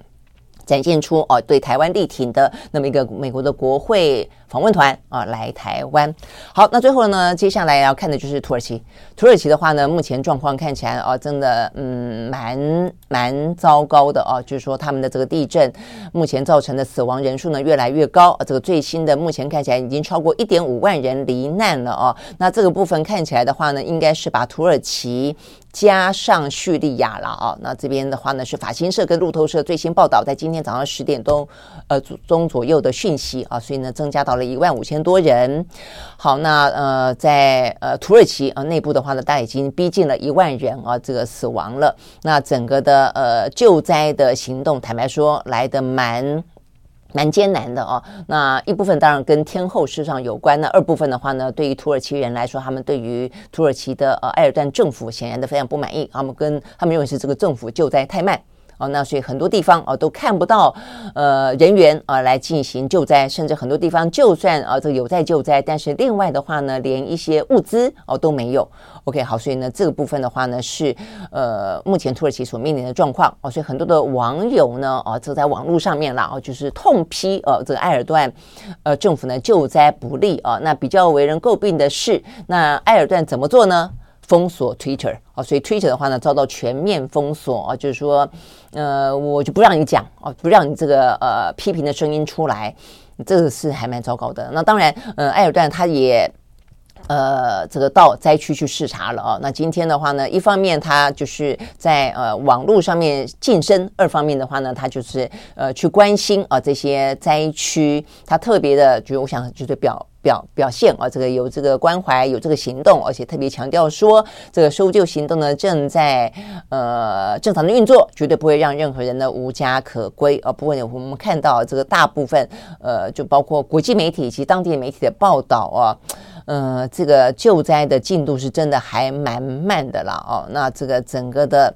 展现出哦对台湾力挺的那么一个美国的国会访问团啊来台湾。好，那最后呢，接下来要看的就是土耳其。土耳其的话呢，目前状况看起来啊，真的嗯蛮蛮糟糕的啊，就是说他们的这个地震目前造成的死亡人数呢越来越高。啊，这个最新的目前看起来已经超过一点五万人罹难了啊。那这个部分看起来的话呢，应该是把土耳其。加上叙利亚了啊，那这边的话呢是法新社跟路透社最新报道，在今天早上十点钟呃钟左右的讯息啊，所以呢增加到了一万五千多人。好，那呃在呃土耳其啊内部的话呢，大概已经逼近了一万人啊这个死亡了。那整个的呃救灾的行动，坦白说来得蛮。蛮艰难的哦，那一部分当然跟天后事实上有关，那二部分的话呢，对于土耳其人来说，他们对于土耳其的呃埃尔段政府显然的非常不满意，他们跟他们认为是这个政府救灾太慢。哦，那所以很多地方哦都看不到呃人员啊来进行救灾，甚至很多地方就算啊这个有在救灾，但是另外的话呢，连一些物资哦都没有。OK，好，所以呢这个部分的话呢是呃目前土耳其所面临的状况哦，所以很多的网友呢哦就在网络上面啦哦就是痛批呃这个埃尔段呃政府呢救灾不力啊，那比较为人诟病的是那埃尔段怎么做呢？封锁 Twitter 啊，所以 Twitter 的话呢，遭到全面封锁啊，就是说，呃，我就不让你讲哦，不让你这个呃批评的声音出来，这个是还蛮糟糕的。那当然，呃，埃尔段他也呃这个到灾区去视察了啊。那今天的话呢，一方面他就是在呃网络上面晋升，二方面的话呢，他就是呃去关心啊这些灾区，他特别的，就是我想就是表。表表现啊，这个有这个关怀，有这个行动，而且特别强调说，这个搜救行动呢正在呃正常的运作，绝对不会让任何人呢无家可归啊。不过，我们看到这个大部分呃，就包括国际媒体以及当地媒体的报道啊，呃，这个救灾的进度是真的还蛮慢的了哦。那这个整个的。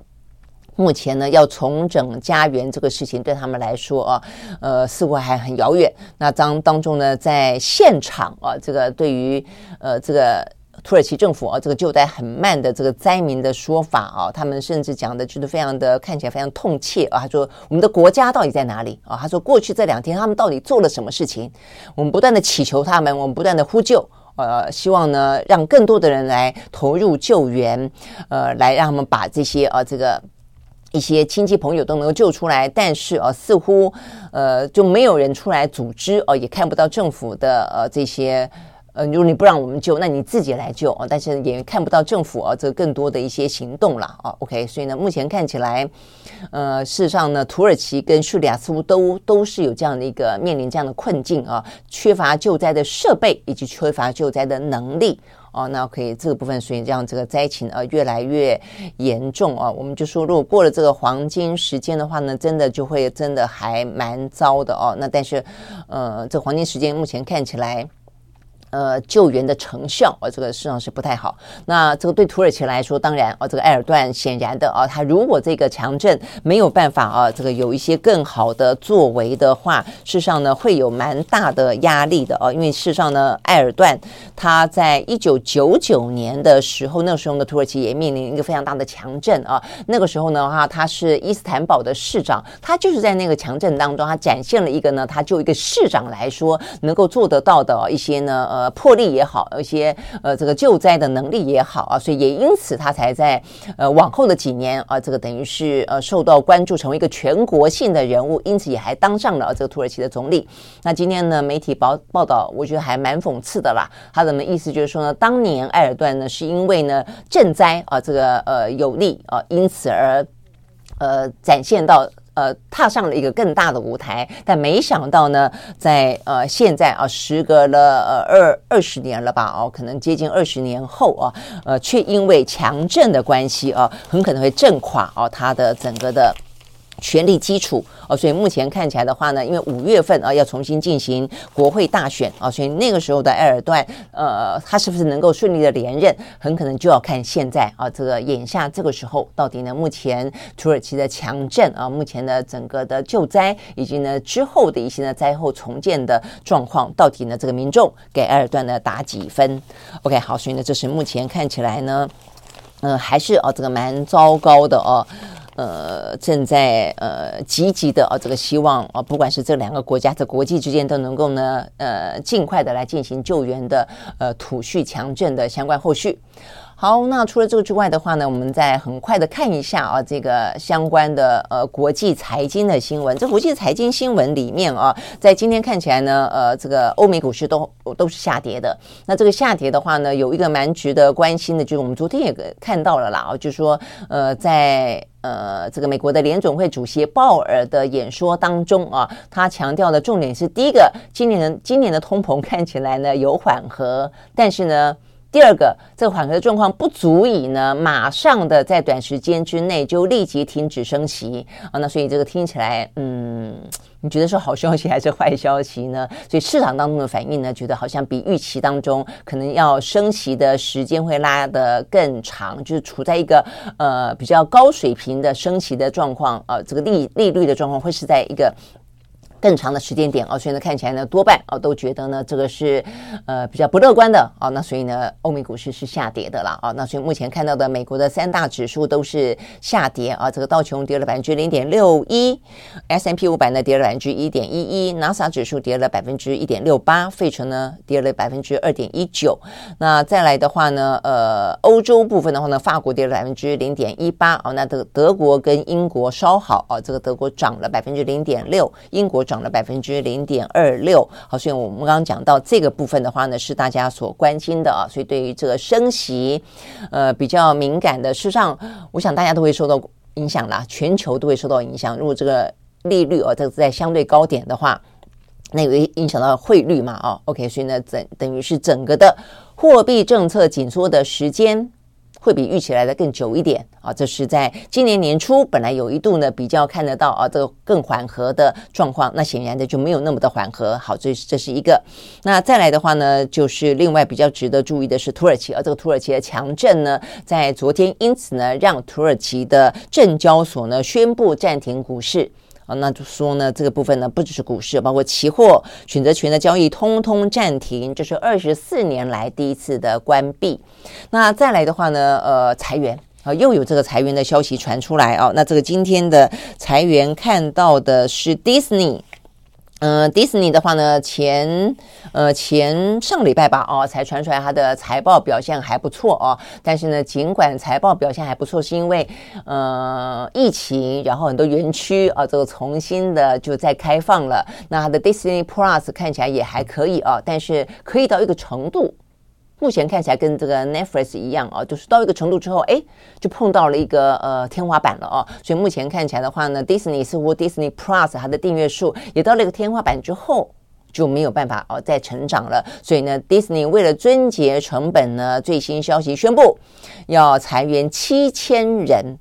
目前呢，要重整家园这个事情对他们来说啊，呃，似乎还很遥远。那当当中呢，在现场啊，这个对于呃这个土耳其政府啊，这个救灾很慢的这个灾民的说法啊，他们甚至讲的就是非常的看起来非常痛切啊。他说：“我们的国家到底在哪里啊？”他说：“过去这两天他们到底做了什么事情？我们不断的祈求他们，我们不断的呼救，呃，希望呢让更多的人来投入救援，呃，来让他们把这些啊这个。”一些亲戚朋友都能够救出来，但是啊，似乎呃就没有人出来组织哦，也看不到政府的呃这些呃，如果你不让我们救，那你自己来救啊，但是也看不到政府啊这更多的一些行动了啊。OK，所以呢，目前看起来，呃，事实上呢，土耳其跟叙利亚似乎都都是有这样的一个面临这样的困境啊，缺乏救灾的设备以及缺乏救灾的能力。哦，那可以这个部分，所以让这个灾情呃越来越严重啊。我们就说，如果过了这个黄金时间的话呢，真的就会真的还蛮糟的哦。那但是，呃，这黄金时间目前看起来。呃，救援的成效啊，这个事实上是不太好。那这个对土耳其来说，当然啊，这个埃尔段显然的啊，他如果这个强震没有办法啊，这个有一些更好的作为的话，事实上呢，会有蛮大的压力的啊。因为事实上呢，埃尔段他在一九九九年的时候，那个时候呢，土耳其也面临一个非常大的强震啊。那个时候呢，哈，他是伊斯坦堡的市长，他就是在那个强震当中，他展现了一个呢，他就一个市长来说能够做得到的一些呢，呃。呃，魄力也好，一些呃，这个救灾的能力也好啊，所以也因此他才在呃往后的几年啊，这个等于是呃受到关注，成为一个全国性的人物，因此也还当上了这个土耳其的总理。那今天呢，媒体报报道，我觉得还蛮讽刺的啦。他的意思就是说呢，当年埃尔段呢是因为呢赈灾啊，这个呃有利啊，因此而呃展现到。呃，踏上了一个更大的舞台，但没想到呢，在呃现在啊，时隔了呃二二十年了吧，哦，可能接近二十年后啊，呃，却因为强震的关系啊，很可能会震垮啊，它的整个的。权力基础哦，所以目前看起来的话呢，因为五月份啊要重新进行国会大选啊，所以那个时候的埃尔段，呃，他是不是能够顺利的连任，很可能就要看现在啊，这个眼下这个时候到底呢，目前土耳其的强震啊，目前的整个的救灾以及呢之后的一些呢灾后重建的状况，到底呢这个民众给埃尔段呢打几分？OK，好，所以呢这是目前看起来呢，嗯、呃，还是啊这个蛮糟糕的哦。呃，正在呃积极的啊，这个希望啊，不管是这两个国家在国际之间都能够呢，呃，尽快的来进行救援的呃土叙强震的相关后续。好，那除了这个之外的话呢，我们再很快的看一下啊，这个相关的呃国际财经的新闻。这国际财经新闻里面啊，在今天看起来呢，呃，这个欧美股市都都是下跌的。那这个下跌的话呢，有一个蛮值得关心的，就是我们昨天也看到了啦，啊，就是说呃，在呃这个美国的联准会主席鲍尔的演说当中啊，他强调的重点是第一个，今年的今年的通膨看起来呢有缓和，但是呢。第二个，这个缓和的状况不足以呢，马上的在短时间之内就立即停止升息啊。那所以这个听起来，嗯，你觉得是好消息还是坏消息呢？所以市场当中的反应呢，觉得好像比预期当中可能要升息的时间会拉得更长，就是处在一个呃比较高水平的升息的状况啊，这个利利率的状况会是在一个。更长的时间点哦，所以呢，看起来呢，多半哦都觉得呢，这个是呃比较不乐观的哦。那所以呢，欧美股市是下跌的啦啊。那所以目前看到的美国的三大指数都是下跌啊。这个道琼跌了百分之零点六一，S&P 五百呢跌了百分之一点一一，纳斯达指数跌了百分之一点六八，费城呢跌了百分之二点一九。那再来的话呢，呃，欧洲部分的话呢，法国跌了百分之零点一八哦。那德德国跟英国稍好啊，这个德国涨了百分之零点六，英国。涨了百分之零点二六，好，所以我们刚刚讲到这个部分的话呢，是大家所关心的啊，所以对于这个升息，呃，比较敏感的，事实上，我想大家都会受到影响啦，全球都会受到影响。如果这个利率啊，这个在相对高点的话。那也会影响到汇率嘛，哦，OK，所以呢，整等于是整个的货币政策紧缩的时间。会比预期来的更久一点啊，这是在今年年初本来有一度呢比较看得到啊，这个更缓和的状况，那显然的就没有那么的缓和。好，这是这是一个。那再来的话呢，就是另外比较值得注意的是土耳其，而这个土耳其的强震呢，在昨天因此呢，让土耳其的证交所呢宣布暂停股市。啊那就说呢，这个部分呢，不只是股市，包括期货、选择权的交易，通通暂停，这是二十四年来第一次的关闭。那再来的话呢，呃，裁员啊，又有这个裁员的消息传出来啊。那这个今天的裁员看到的是 Disney。嗯、呃，迪士尼的话呢，前呃前上礼拜吧，哦，才传出来它的财报表现还不错哦。但是呢，尽管财报表现还不错，是因为呃疫情，然后很多园区啊，这个重新的就再开放了。那它的 Disney Plus 看起来也还可以啊，但是可以到一个程度。目前看起来跟这个 Netflix 一样哦，就是到一个程度之后，哎，就碰到了一个呃天花板了哦。所以目前看起来的话呢，Disney 似乎 Disney Plus 它的订阅数也到了一个天花板之后，就没有办法哦再成长了。所以呢，Disney 为了终结成本呢，最新消息宣布要裁员七千人。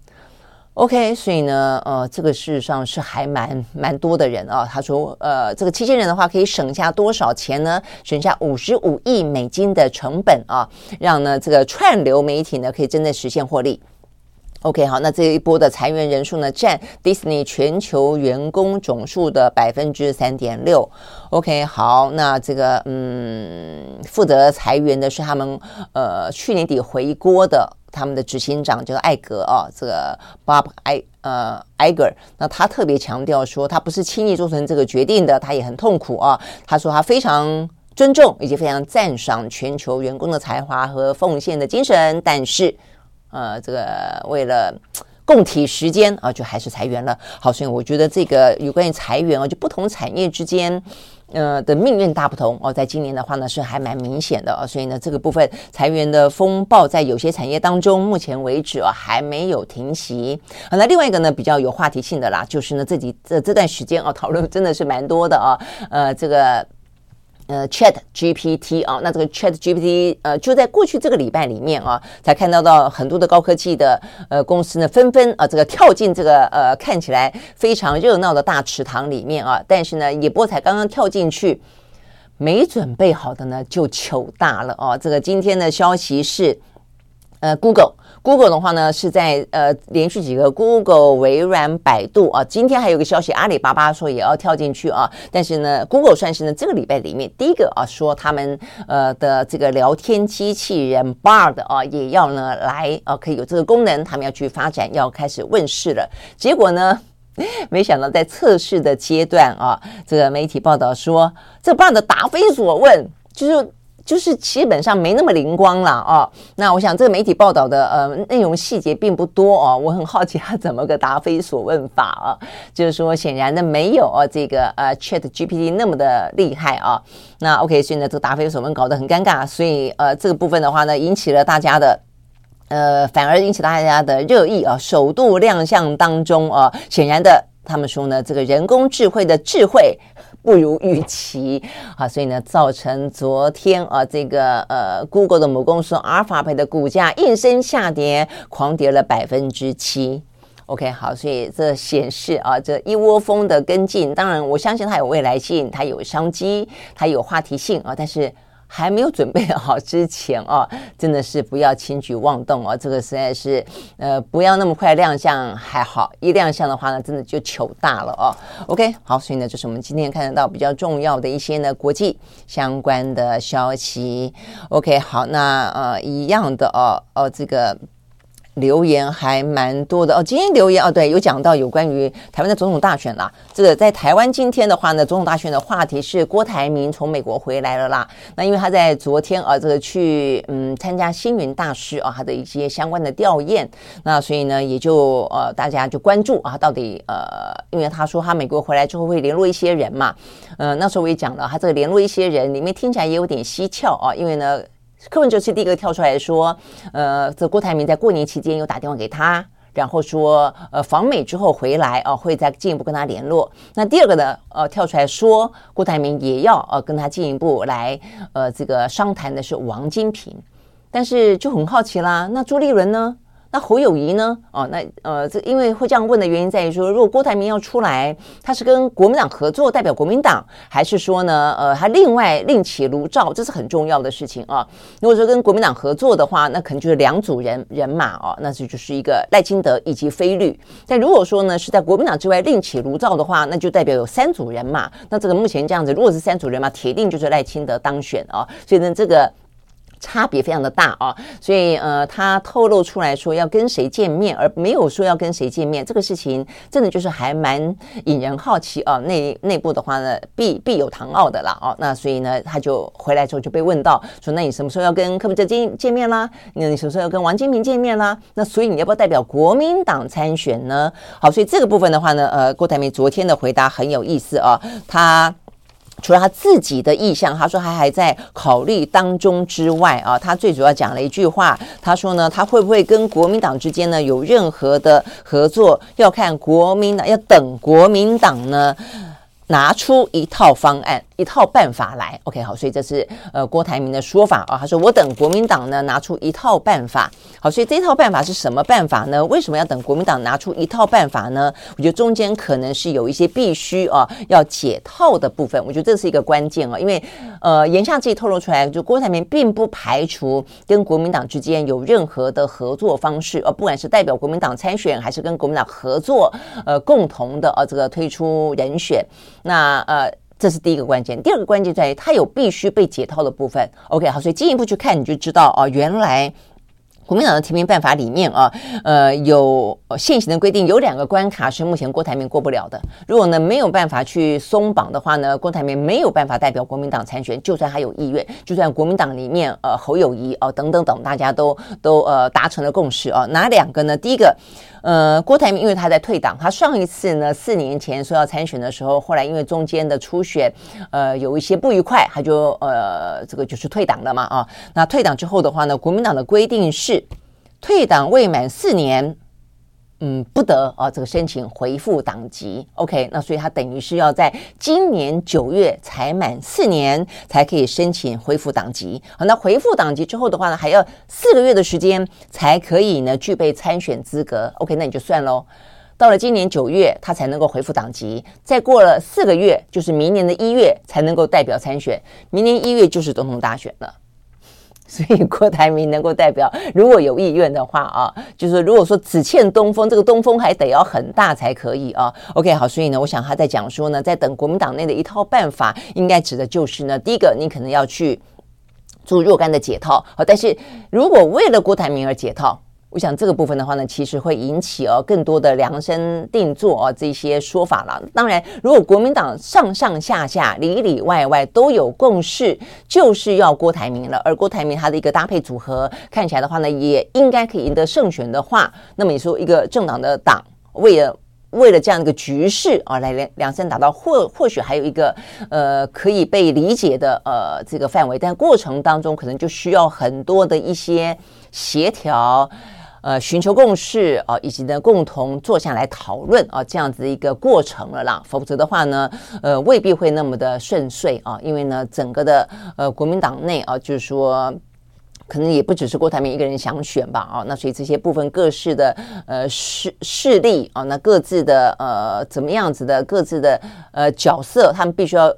OK，所以呢，呃，这个事实上是还蛮蛮多的人啊。他说，呃，这个七千人的话可以省下多少钱呢？省下五十五亿美金的成本啊，让呢这个串流媒体呢可以真正实现获利。OK，好，那这一波的裁员人数呢，占 Disney 全球员工总数的百分之三点六。OK，好，那这个嗯，负责裁员的是他们呃去年底回锅的。他们的执行长叫做艾格啊，这个 Bob 艾呃艾格，那他特别强调说，他不是轻易做成这个决定的，他也很痛苦啊。他说他非常尊重以及非常赞赏全球员工的才华和奉献的精神，但是呃，这个为了共体时间啊，就还是裁员了。好，所以我觉得这个有关于裁员啊，就不同产业之间。呃的命运大不同哦，在今年的话呢是还蛮明显的哦，所以呢这个部分裁员的风暴在有些产业当中，目前为止啊还没有停息。好，那另外一个呢比较有话题性的啦，就是呢这几这这段时间啊讨论真的是蛮多的啊，呃这个。呃，Chat GPT 啊，那这个 Chat GPT 呃，就在过去这个礼拜里面啊，才看到到很多的高科技的呃公司呢，纷纷啊，这个跳进这个呃看起来非常热闹的大池塘里面啊，但是呢，也不过才刚刚跳进去，没准备好的呢就糗大了哦。这个今天的消息是，呃，Google。Google 的话呢，是在呃连续几个 Google、微软、百度啊，今天还有个消息，阿里巴巴说也要跳进去啊。但是呢，Google 算是呢这个礼拜里面第一个啊说他们呃的这个聊天机器人 Bard 啊也要呢来啊可以有这个功能，他们要去发展，要开始问世了。结果呢，没想到在测试的阶段啊，这个媒体报道说这 Bard 答非所问，就是。就是基本上没那么灵光了哦。那我想这个媒体报道的呃内容细节并不多哦。我很好奇他怎么个答非所问法啊？就是说显然的没有哦这个呃 Chat GPT 那么的厉害啊。那 OK，所以呢这个答非所问搞得很尴尬，所以呃这个部分的话呢引起了大家的呃反而引起大家的热议啊。首度亮相当中啊，显然的他们说呢这个人工智慧的智慧。不如预期啊，所以呢，造成昨天啊，这个呃，Google 的母公司阿尔法贝的股价应声下跌，狂跌了百分之七。OK，好，所以这显示啊，这一窝蜂的跟进，当然我相信它有未来性，它有商机，它有话题性啊，但是。还没有准备好之前哦，真的是不要轻举妄动哦。这个实在是，呃，不要那么快亮相还好，一亮相的话呢，真的就糗大了哦。OK，好，所以呢，就是我们今天看得到比较重要的一些呢国际相关的消息。OK，好，那呃一样的哦哦这个。留言还蛮多的哦，今天留言哦，对，有讲到有关于台湾的总统大选啦。这个在台湾今天的话呢，总统大选的话题是郭台铭从美国回来了啦。那因为他在昨天啊，这个去嗯参加星云大师啊他的一些相关的吊唁，那所以呢也就呃大家就关注啊，到底呃，因为他说他美国回来之后会联络一些人嘛，呃那时候我也讲了，他这个联络一些人里面听起来也有点蹊跷啊，因为呢。柯文哲是第一个跳出来说，呃，这郭台铭在过年期间又打电话给他，然后说呃访美之后回来啊，会再进一步跟他联络。那第二个呢，呃跳出来说郭台铭也要呃跟他进一步来呃这个商谈的是王金平，但是就很好奇啦，那朱立伦呢？那侯友宜呢？哦，那呃，这因为会这样问的原因在于说，如果郭台铭要出来，他是跟国民党合作，代表国民党，还是说呢，呃，他另外另起炉灶，这是很重要的事情啊。如果说跟国民党合作的话，那可能就是两组人人马哦，那这就是一个赖清德以及菲律。但如果说呢是在国民党之外另起炉灶的话，那就代表有三组人马。那这个目前这样子，如果是三组人马，铁定就是赖清德当选啊。所以呢，这个。差别非常的大啊，所以呃，他透露出来说要跟谁见面，而没有说要跟谁见面，这个事情真的就是还蛮引人好奇啊。内内部的话呢，必必有唐奥的啦哦。那所以呢，他就回来之后就被问到说，那你什么时候要跟柯文哲见见面啦？那你什么时候要跟王金平见面啦？那所以你要不要代表国民党参选呢？好，所以这个部分的话呢，呃，郭台铭昨天的回答很有意思啊，他。除了他自己的意向，他说他还在考虑当中之外啊，他最主要讲了一句话，他说呢，他会不会跟国民党之间呢有任何的合作，要看国民党，要等国民党呢？拿出一套方案。一套办法来，OK，好，所以这是呃郭台铭的说法啊。他说我等国民党呢拿出一套办法，好，所以这套办法是什么办法呢？为什么要等国民党拿出一套办法呢？我觉得中间可能是有一些必须啊要解套的部分，我觉得这是一个关键啊，因为呃言下之意透露出来，就郭台铭并不排除跟国民党之间有任何的合作方式，呃，不管是代表国民党参选，还是跟国民党合作，呃，共同的呃这个推出人选，那呃。这是第一个关键，第二个关键在于它有必须被解套的部分。OK，好，所以进一步去看，你就知道哦，原来国民党的提名办法里面啊，呃，有现行的规定，有两个关卡是目前郭台铭过不了的。如果呢没有办法去松绑的话呢，郭台铭没有办法代表国民党参选，就算他有意愿，就算国民党里面呃侯友谊哦等等等，大家都都呃达成了共识啊，哪两个呢？第一个。呃，郭台铭因为他在退党，他上一次呢四年前说要参选的时候，后来因为中间的初选，呃，有一些不愉快，他就呃这个就是退党了嘛啊。那退党之后的话呢，国民党的规定是退党未满四年。嗯，不得啊，这个申请回复党籍，OK，那所以他等于是要在今年九月才满四年，才可以申请恢复党籍。好，那回复党籍之后的话呢，还要四个月的时间才可以呢具备参选资格，OK，那你就算喽。到了今年九月，他才能够回复党籍，再过了四个月，就是明年的一月才能够代表参选，明年一月就是总统大选了。所以郭台铭能够代表，如果有意愿的话啊，就是如果说只欠东风，这个东风还得要很大才可以啊。OK，好，所以呢，我想他在讲说呢，在等国民党内的一套办法，应该指的就是呢，第一个，你可能要去做若干的解套，好，但是如果为了郭台铭而解套。我想这个部分的话呢，其实会引起哦更多的量身定做哦这些说法了。当然，如果国民党上上下下里里外外都有共识，就是要郭台铭了，而郭台铭他的一个搭配组合看起来的话呢，也应该可以赢得胜选的话，那么你说一个政党的党为了为了这样一个局势啊来量量身打造，或或许还有一个呃可以被理解的呃这个范围，但过程当中可能就需要很多的一些协调。呃，寻求共识啊，以及呢，共同坐下来讨论啊，这样子一个过程了啦。否则的话呢，呃，未必会那么的顺遂啊。因为呢，整个的呃国民党内啊，就是说，可能也不只是郭台铭一个人想选吧啊。那所以这些部分各式的呃势势力啊，那各自的呃怎么样子的各自的呃角色，他们必须要。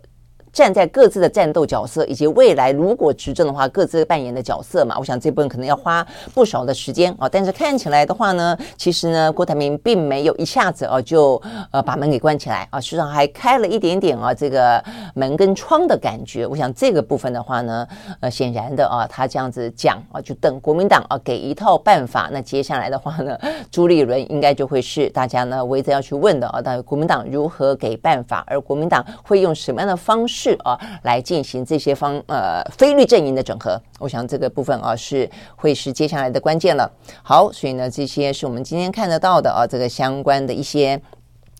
站在各自的战斗角色，以及未来如果执政的话，各自扮演的角色嘛，我想这部分可能要花不少的时间啊。但是看起来的话呢，其实呢，郭台铭并没有一下子啊就呃把门给关起来啊，实际上还开了一点点啊这个门跟窗的感觉。我想这个部分的话呢，呃，显然的啊，他这样子讲啊，就等国民党啊给一套办法，那接下来的话呢，朱立伦应该就会是大家呢围着要去问的啊，到底国民党如何给办法，而国民党会用什么样的方式。是啊，来进行这些方呃非绿阵营的整合，我想这个部分啊是会是接下来的关键了。好，所以呢，这些是我们今天看得到的啊，这个相关的一些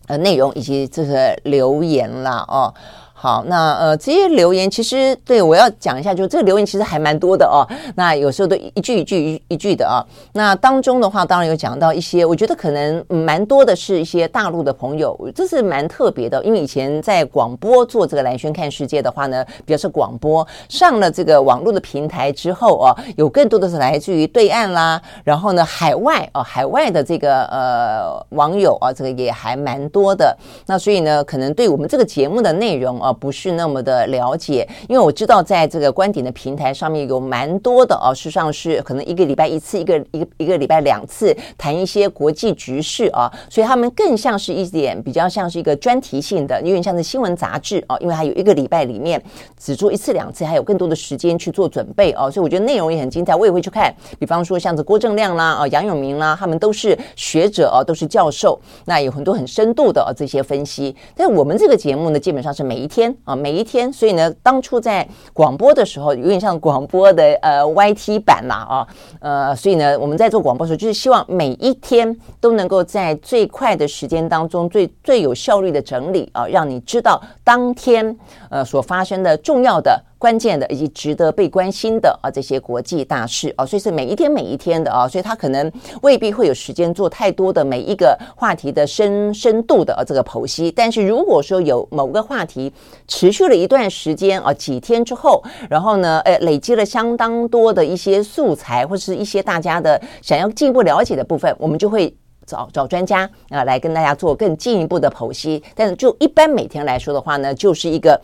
呃内容以及这个留言啦哦。好，那呃这些留言其实对我要讲一下，就这个留言其实还蛮多的哦。那有时候都一句一句一一句的啊。那当中的话，当然有讲到一些，我觉得可能蛮多的是一些大陆的朋友，这是蛮特别的。因为以前在广播做这个蓝轩看世界的话呢，比较是广播上了这个网络的平台之后啊，有更多的是来自于对岸啦，然后呢海外啊海外的这个呃网友啊，这个也还蛮多的。那所以呢，可能对我们这个节目的内容啊。不是那么的了解，因为我知道在这个观点的平台上面有蛮多的哦，事实上是可能一个礼拜一次，一个一个一个礼拜两次谈一些国际局势啊，所以他们更像是一点比较像是一个专题性的，有点像是新闻杂志啊，因为还有一个礼拜里面只做一次两次，还有更多的时间去做准备哦，所以我觉得内容也很精彩，我也会去看。比方说像是郭正亮啦啊、杨永明啦，他们都是学者啊，都是教授，那有很多很深度的这些分析。但我们这个节目呢，基本上是每一天。天啊，每一天，所以呢，当初在广播的时候，有点像广播的呃 YT 版啦啊，呃，所以呢，我们在做广播的时候，就是希望每一天都能够在最快的时间当中，最最有效率的整理啊，让你知道当天呃所发生的重要的。关键的以及值得被关心的啊，这些国际大事啊，所以是每一天每一天的啊，所以他可能未必会有时间做太多的每一个话题的深深度的这个剖析。但是如果说有某个话题持续了一段时间啊，几天之后，然后呢，呃，累积了相当多的一些素材，或是一些大家的想要进一步了解的部分，我们就会找找专家啊来跟大家做更进一步的剖析。但是就一般每天来说的话呢，就是一个。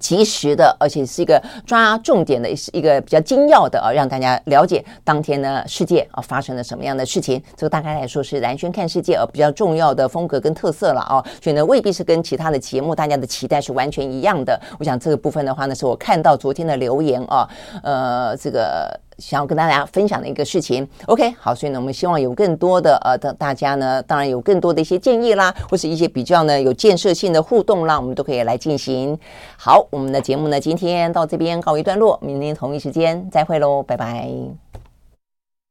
及时的，而且是一个抓重点的，是一个比较精要的啊，让大家了解当天呢世界啊发生了什么样的事情。这个大概来说是蓝轩看世界啊比较重要的风格跟特色了啊，所以呢未必是跟其他的节目大家的期待是完全一样的。我想这个部分的话呢，是我看到昨天的留言啊，呃，这个。想要跟大家分享的一个事情，OK，好，所以呢，我们希望有更多的呃的大家呢，当然有更多的一些建议啦，或是一些比较呢有建设性的互动啦，我们都可以来进行。好，我们的节目呢今天到这边告一段落，明天同一时间再会喽，拜拜。